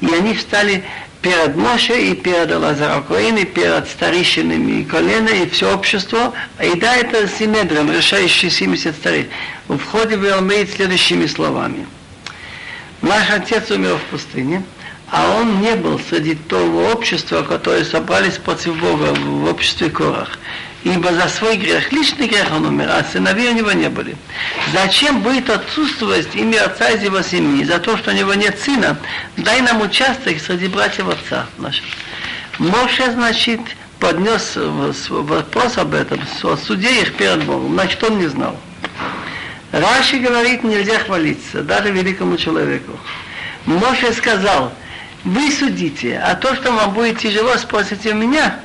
И они встали перед Моше и перед Лазарокоин, и перед старейшинами и колена, и все общество. И да, это Синедром, решающий 70 старей. В входе в Элмейт следующими словами. Наш отец умер в пустыне, а он не был среди того общества, которое собрались против Бога в обществе Корах. Ибо за свой грех, личный грех он умер, а сыновей у него не были. Зачем будет отсутствовать имя отца из его семьи? За то, что у него нет сына, дай нам участок среди братьев отца наших. Моше, значит, поднес вопрос об этом, о суде их перед Богом. Значит, он не знал. Раши говорит, нельзя хвалиться, даже великому человеку. Моше сказал, вы судите, а то, что вам будет тяжело, спросите у меня.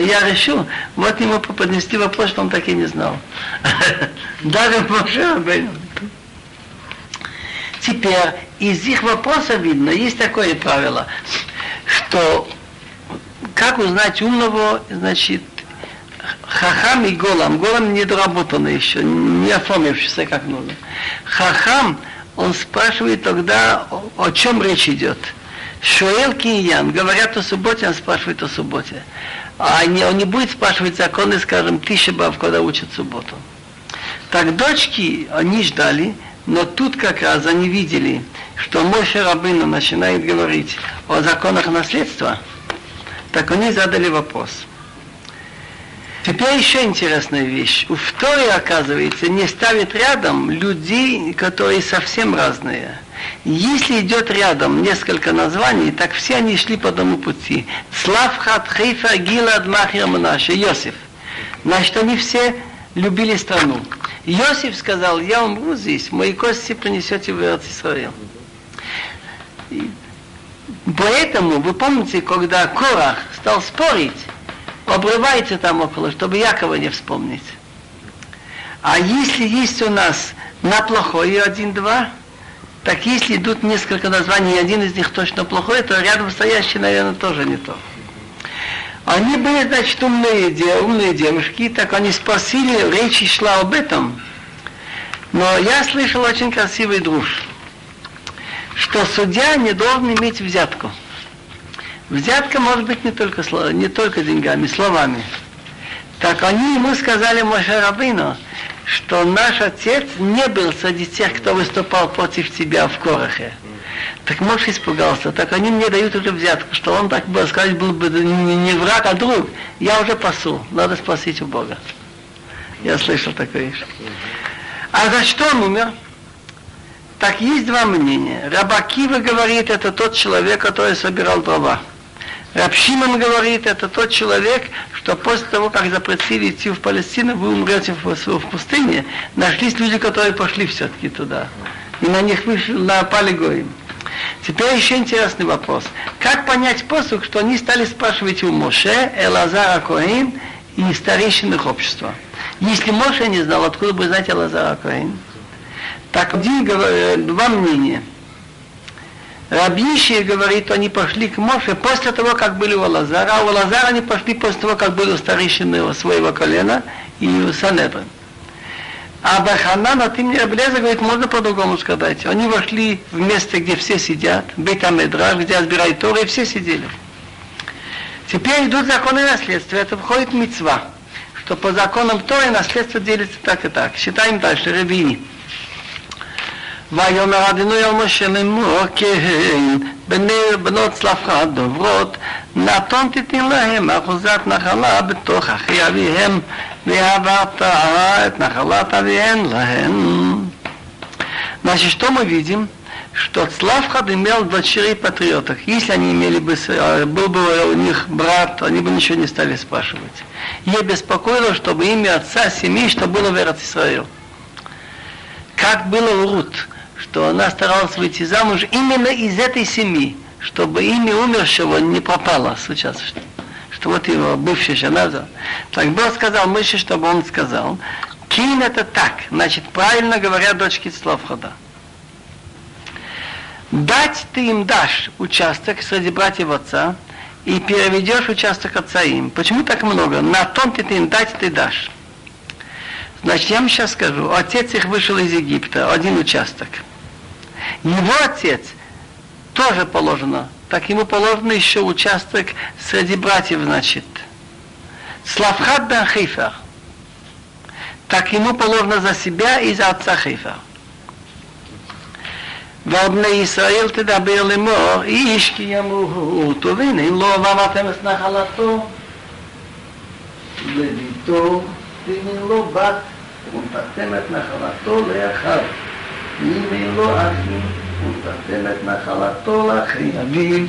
Я решу, вот ему поднести вопрос, что он так и не знал. Даже Моше Теперь из их вопроса видно, есть такое правило, что как узнать умного, значит, хахам и голам. Голам не доработанный еще, не оформившийся как нужно. Хахам, он спрашивает тогда, о, о чем речь идет. Шуэл Киньян, говорят о субботе, он спрашивает о субботе. А не, он не будет спрашивать законы, скажем, Тишебав, когда учат субботу. Так дочки, они ждали, но тут как раз они видели, что Моше Рабыну начинает говорить о законах наследства, так они задали вопрос. Теперь еще интересная вещь. У Торе, оказывается, не ставит рядом людей, которые совсем разные. Если идет рядом несколько названий, так все они шли по одному пути. Славхат, Хейфа, Гилад, Махир, Манаше, Йосиф. Значит, они все любили страну. Иосиф сказал, я умру здесь, мои кости принесете в Израиль. Поэтому, вы помните, когда Корах стал спорить, обрывается там около, чтобы Якова не вспомнить. А если есть у нас на плохое один-два, так если идут несколько названий, и один из них точно плохой, то рядом стоящий, наверное, тоже не то. Они были, значит, умные, умные девушки, так они спросили, речь шла об этом. Но я слышал очень красивый друж, что судья не должен иметь взятку. Взятка может быть не только, не только деньгами, словами. Так они ему сказали Моше Рабину, что наш отец не был среди тех, кто выступал против тебя в Корохе. Так Моше испугался, так они мне дают уже взятку, что он, так бы сказать, был бы не враг, а друг. Я уже пасу, надо спросить у Бога. Я слышал такое вещь. А за что он умер? Так есть два мнения. Рабакива говорит, это тот человек, который собирал дрова. Рабшиман говорит, это тот человек, что после того, как запретили идти в Палестину, вы умрете в, пустыне, нашлись люди, которые пошли все-таки туда. И на них вышли, напали гоим. Теперь еще интересный вопрос. Как понять посух, что они стали спрашивать у Моше, Элазара Коин и старейшин их общества? Если Моше не знал, откуда бы знать Элазара Коин? Так два мнения – Рабиши говорит, они пошли к Моше после того, как были у Лазара, а у Лазара они пошли после того, как были у старейшины своего колена и у Санедрин. А Баханан, а ты мне Аблеза говорит, можно по-другому сказать. Они вошли в место, где все сидят, Бейтамедраж, где разбирают Торы, и все сидели. Теперь идут законы наследства, это входит мецва, что по законам Торы наследство делится так и так. Считаем дальше, Ревини. ויאמר אדינו אל משה לאמור כן בני בנות צלפחד דוברות נתון תיתן להם אחוזת נחלה בתוך אחי אביהם ועברת את נחלת אביהן להם. Значит, что мы видим? Что Славхад имел дочерей патриотов. Если они имели бы, был бы у них брат, они бы ничего не стали спрашивать. Я беспокоило, чтобы имя отца семьи, что было в Израиле. Как было у Рут что она старалась выйти замуж именно из этой семьи, чтобы имя умершего не пропало сейчас. Что, что вот его бывшая жена. Так Бог сказал Мыше, чтобы он сказал, Кин это так, значит, правильно говорят дочки Славхада. Дать ты им дашь участок среди братьев отца, и переведешь участок отца им. Почему так много? На том ты им дать ты дашь. Значит, я вам сейчас скажу, отец их вышел из Египта, один участок – его отец тоже положено. Так ему положено еще участок среди братьев, значит. Славхат бен Хифер. Так ему положено за себя и за отца Хифер. ועל בני ישראל תדבר לאמור, איש כי ימות, והנה אם לא ועברתם את נחלתו, לביתו, והנה לא בת, ונתתם את נחלתו לאחר. אם אין לו אחים, הוא נותן את נחלתו לאחי אביו,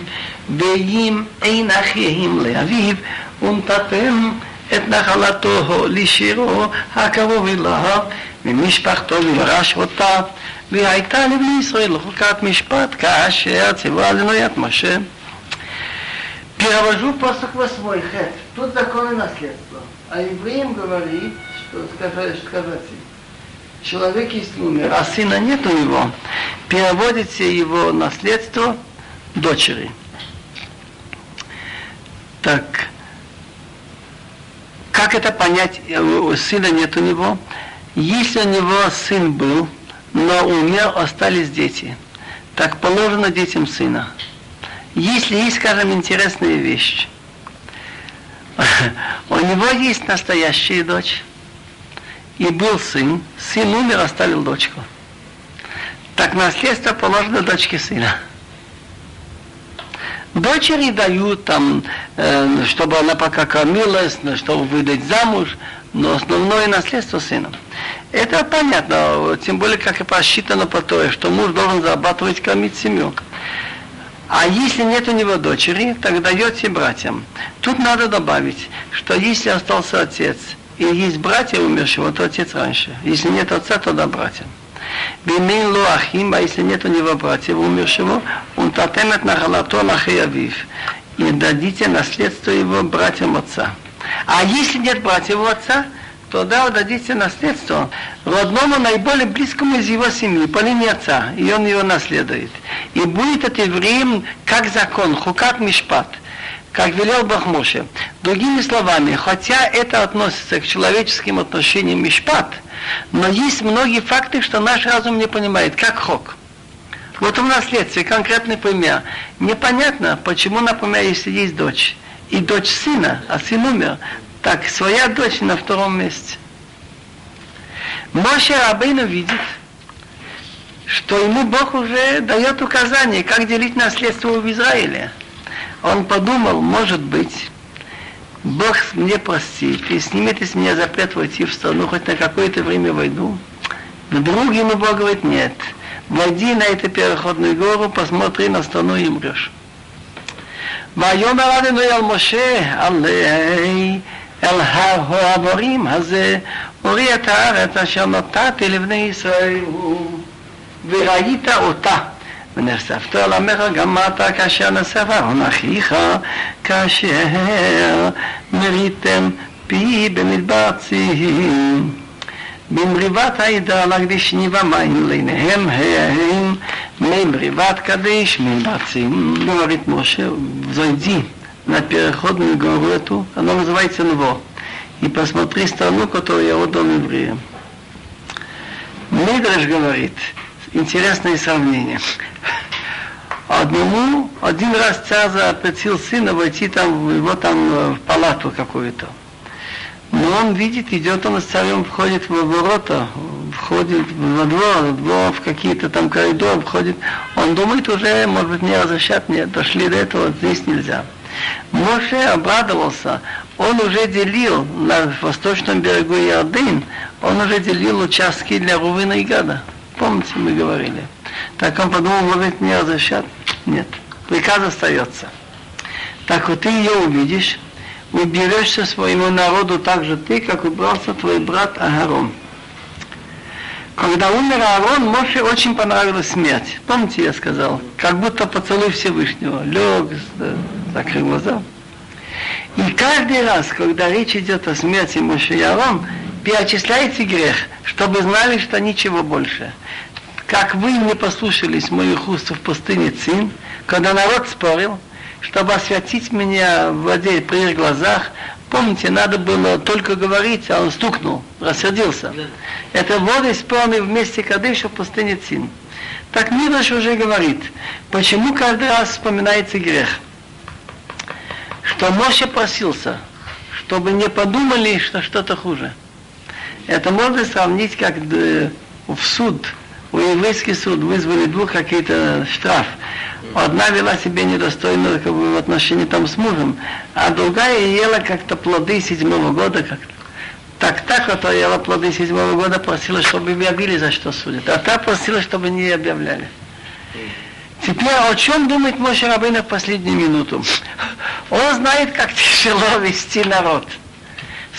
ואם אין אחים לאביו, הוא נותן את נחלתו לשירו הקרוב אליו, ממשפחתו וירש אותה, והייתה לבני ישראל לחוקת משפט כאשר ציווה עלינו יד משה. Перевожу посох восьмой хэт. Тут законы наследства. А евреям говорит, что сказать, сказать человек если умер, а сына нет у него, переводится его наследство дочери. Так, как это понять, сына нет у него? Если у него сын был, но умер, остались дети, так положено детям сына. Если есть, скажем, интересная вещь, у него есть настоящая дочь, и был сын, сын умер, оставил дочку. Так наследство положено дочке сына. Дочери дают там, э, чтобы она пока кормилась, чтобы выдать замуж, но основное наследство сыну. Это понятно, тем более, как и посчитано по то, что муж должен зарабатывать, кормить семью. А если нет у него дочери, тогда дается братьям. Тут надо добавить, что если остался отец, и есть братья умершего, то отец раньше. Если нет отца, то да братья. Бимин луахим, а если нет у него братьев умершего, он татемет на халато на хаявив. И дадите наследство его братьям отца. А если нет братьев у отца, то да, дадите наследство родному наиболее близкому из его семьи, по линии отца, и он его наследует. И будет это евреем как закон, хукат мишпат, как велел Бог Моше. Другими словами, хотя это относится к человеческим отношениям мишпат, но есть многие факты, что наш разум не понимает, как хок. Вот в наследстве конкретный пример. Непонятно, почему, например, если есть дочь, и дочь сына, а сын умер, так своя дочь на втором месте. Моше Рабейну видит, что ему Бог уже дает указание, как делить наследство в Израиле. Он подумал, может быть, Бог мне простит и снимет из меня запрет войти в страну, хоть на какое-то время войду. Вдруг ему Бог говорит, нет, войди на эту переходную гору, посмотри на страну и умрешь. ויאמר אדוני אל משה עלי אל הר העבורים הזה אורי את הארץ אשר נתתי לבני ישראל וראית אותה ונחשפת אל עמך גם אתה כאשר נסף אהרון אחיך כאשר מריתם פי במדבר צים במריבת העדה להקדיש ניבה מים לעיניהם הם ממריבת кадиш мимбацим. Говорит Моше, зайди на переходную гору эту, она называется Нво, и посмотри страну, которую я отдал евреям. Мидраш говорит, интересное сравнение. Одному один раз царь запретил сына войти там, его там в палату какую-то. Но он видит, идет он с царем, входит в ворота, входит во двор, двор в какие-то там коридоры, входит. Он думает уже, может быть, не разрешат, нет, дошли до этого, здесь нельзя. Моше обрадовался, он уже делил на восточном берегу Иордын, он уже делил участки для Рувина и Гада. Помните, мы говорили. Так он подумал, может быть, не разрешат? Нет. Приказ остается. Так вот ты ее увидишь, уберешься своему народу так же ты, как убрался твой брат Агарон. Когда умер Аарон, Моше очень понравилась смерть. Помните, я сказал? Как будто поцелуй Всевышнего. Лег, закрыл глаза. И каждый раз, когда речь идет о смерти Моше и Аарон, перечисляйте грех, чтобы знали, что ничего больше. Как вы не послушались моих уст в пустыне Цин, когда народ спорил, чтобы осветить меня в воде при их глазах, помните, надо было только говорить, а он стукнул, рассердился. Да. Это воды спорные вместе Кадыша в пустыне Цин. Так Мидраш уже говорит, почему каждый раз вспоминается грех. Что Моше просился, чтобы не подумали, что что-то хуже. Это можно сравнить, как в суд, в еврейский суд вызвали двух какие-то штраф. Одна вела себя недостойно как бы, в отношении там с мужем, а другая ела как-то плоды седьмого года как-то. Так та, которая ела плоды седьмого года, просила, чтобы объявили, за что судят. А та просила, чтобы не объявляли. Теперь о чем думает Моше Рабына в последнюю минуту? Он знает, как тяжело вести народ.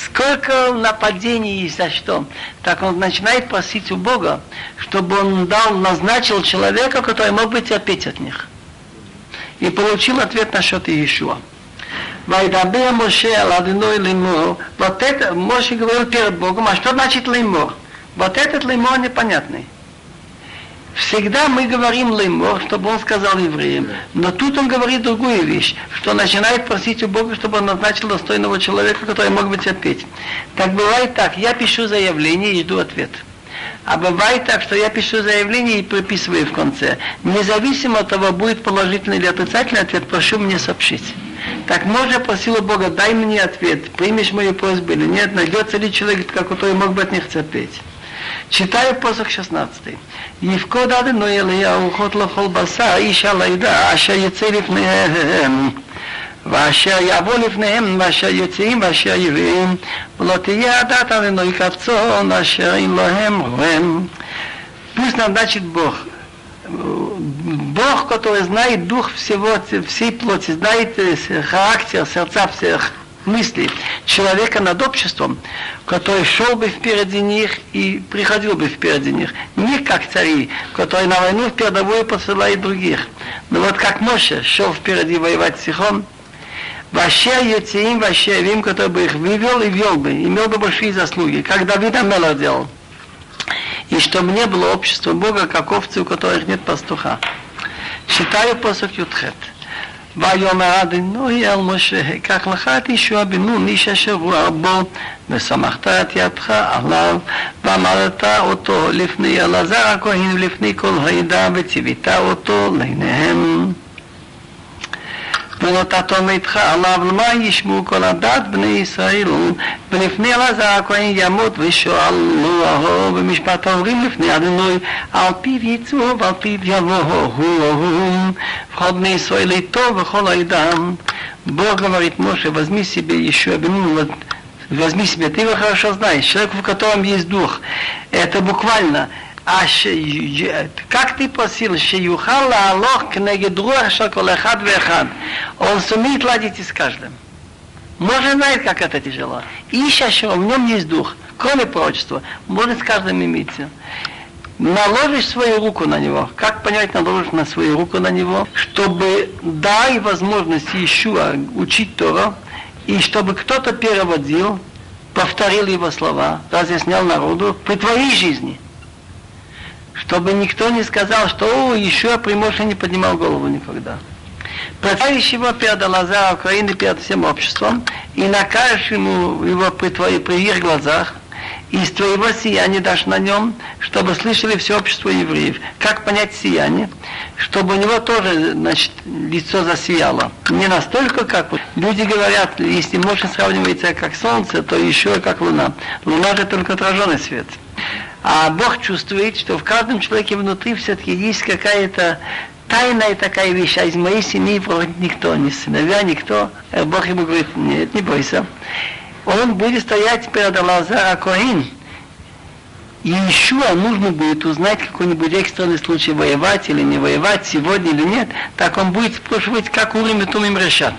Сколько нападений и за что. Так он начинает просить у Бога, чтобы он дал, назначил человека, который мог бы терпеть от них и получил ответ насчет Иешуа. Вайдабе Моше Аладиной Лимор. Вот это Моше говорил перед Богом, а что значит лимор? Вот этот лимор непонятный. Всегда мы говорим лимор, чтобы он сказал евреям. Но тут он говорит другую вещь, что начинает просить у Бога, чтобы он назначил достойного человека, который мог бы терпеть. Так бывает так, я пишу заявление и жду ответ. А бывает так, что я пишу заявление и приписываю в конце. Независимо от того, будет положительный или отрицательный ответ, прошу мне сообщить. Так можно просил у Бога, дай мне ответ, примешь мою просьбу или нет, найдется ли человек, который мог бы от них терпеть. Читаю посох 16. יפקוד אדוני אליהו חוט לכל בשר איש הלידה אשר יצא לפניהם ואשר יבוא לפניהם ואשר יוצאים ואשר יביאים ולא תהיה הדת אדוני כצאן אשר אין להם רועם. Пусть нам дачит Бог. Бог, который знает дух всего, всей плоти, знает характер сердца всех мысли человека над обществом, который шел бы впереди них и приходил бы впереди них. Не как цари, которые на войну в передовую посылают других. Но вот как Моше шел впереди воевать с Сихон, Вообще Юцеим, вообще Вим, который бы их вывел и вел бы, имел бы большие заслуги, как Давид Амелах делал. И чтобы не было общества Бога, как овцы, у которых нет пастуха. Считаю посох Ютхет. ויאמר אדינוי אל משה, קח לך את ישוע בן נון, איש אשר רוע בו, ושמחת את ידך עליו, ועמדת אותו לפני אלעזר הכהן ולפני כל העדה, וציווית אותו לעיניהם. ונתתו מתך עליו למען ישמעו כל הדת בני ישראל ולפני אלעזר הכהן ימות ושואלו אהו במשפט ההורים לפני אדינוי על פיו יצאו ועל פיו יבואו הוא вход на Исраиль и то, вхол Айдам. Бог говорит Моше, возьми себе еще Бенун, возьми себе, ты его хорошо знаешь, человек, в котором есть дух. Это буквально а а как ты просил, шеюхал лаалох кнегед руах шаколехат вехат. Он сумеет ладить с каждым. Можно знает, как это тяжело. Ища в нем есть дух, кроме пророчества. может с каждым иметься. Наложишь свою руку на него. Как понять, наложишь на свою руку на него? Чтобы дай возможность еще учить Тора, и чтобы кто-то переводил, повторил его слова, разъяснял народу при твоей жизни чтобы никто не сказал, что о, еще Примоша не поднимал голову никогда. Представишь его перед Алаза Украины, перед всем обществом, и накажешь ему его при, твоих, при их глазах, из твоего сияния дашь на нем, чтобы слышали все общество евреев. Как понять сияние? Чтобы у него тоже значит, лицо засияло. Не настолько, как вот люди говорят, если можно сравнивается как солнце, то еще как луна. Луна же только отраженный свет. А Бог чувствует, что в каждом человеке внутри все-таки есть какая-то тайная такая вещь, а из моей семьи вроде никто, ни сыновья, никто. А Бог ему говорит, нет, не бойся. Он будет стоять перед Аллазара Коин. И еще нужно будет узнать какой-нибудь экстренный случай, воевать или не воевать, сегодня или нет. Так он будет спрашивать, как Урим и Тумим решат.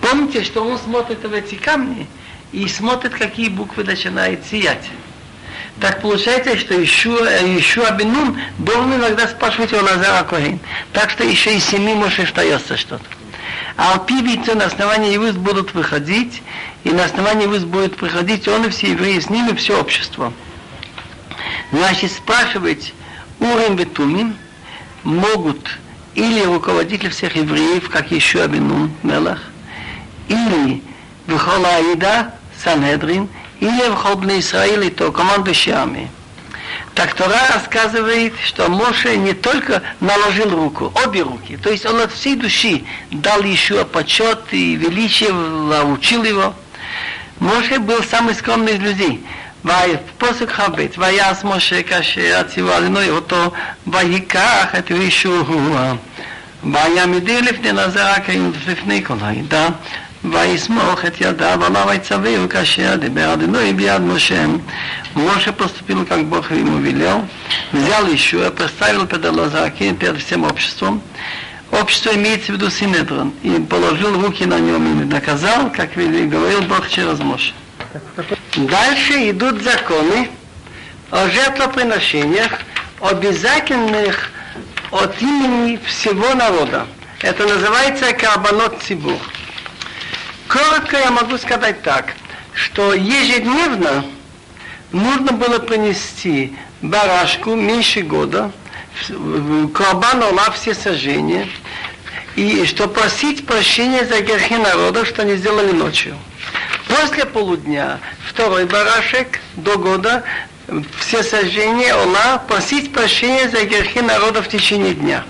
Помните, что он смотрит в эти камни и смотрит, какие буквы начинают сиять. Так получается, что еще, еще Абинун должен иногда спрашивать у Лазара Коин. Так что еще из семи может остается что-то. А алпивицы на основании его будут выходить, и на основании его будет приходить он и все евреи, с ними все общество. Значит, спрашивать Урим Ветумин могут или руководители всех евреев, как еще Абинун Мелах, или Вихола Аида, Санедрин, или в Холбне Израиле, то командующий армией. Так Тора рассказывает, что Моше не только наложил руку, обе руки, то есть он от всей души дал еще почет и величие, учил его. Моше был самый скромный из людей. פוסק כ"ב, ויעש משה כאשר הציבו עלינו אותו, ויקח את ישוע, ויעמידי לפני נזרה כאילו לפני כל העדה, ויסמוך את ידיו עליו ויצווהו כאשר דיבר אדינוי ביד משה. Моше поступил, как Бог ему велел, взял еще, поставил перед Лазаракин, перед всем обществом. Общество имеется в виду Синедрон, и положил руки на нем и наказал, как говорил Бог через Моше. Дальше идут законы о жертвоприношениях, обязательных от имени всего народа. Это называется карбонот цибур. Коротко я могу сказать так, что ежедневно нужно было принести барашку меньше года, карбан Ола все сожжения, и что просить прощения за грехи народа, что они сделали ночью. После полудня второй барашек до года все сожжения Ола, просить прощения за грехи народа в течение дня.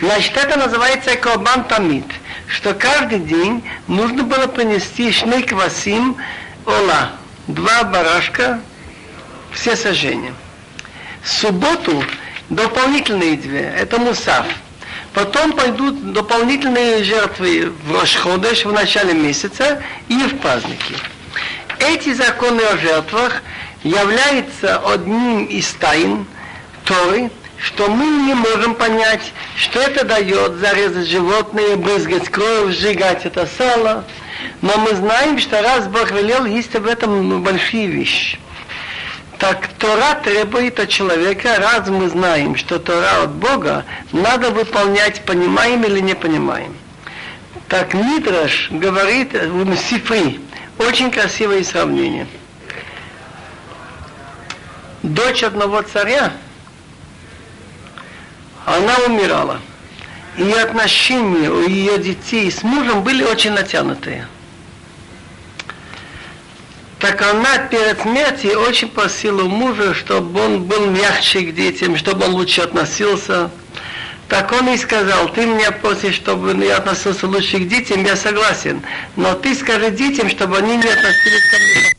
Значит, это называется Корбан Тамид, что каждый день нужно было принести шней квасим Ола, два барашка, все сожжения. В субботу дополнительные две, это мусав. Потом пойдут дополнительные жертвы в Рошходеш в начале месяца и в праздники. Эти законы о жертвах являются одним из тайн Торы, что мы не можем понять, что это дает зарезать животные, брызгать кровь, сжигать это сало. Но мы знаем, что раз Бог велел, есть в этом большие вещи. Так Тора требует от человека, раз мы знаем, что Тора от Бога, надо выполнять, понимаем или не понимаем. Так Мидраш говорит в Сифри, очень красивое сравнение. Дочь одного царя, она умирала. И отношения у ее детей с мужем были очень натянутые так она перед смертью очень просила мужа, чтобы он был мягче к детям, чтобы он лучше относился. Так он и сказал, ты меня просишь, чтобы я относился лучше к детям, я согласен. Но ты скажи детям, чтобы они не относились ко мне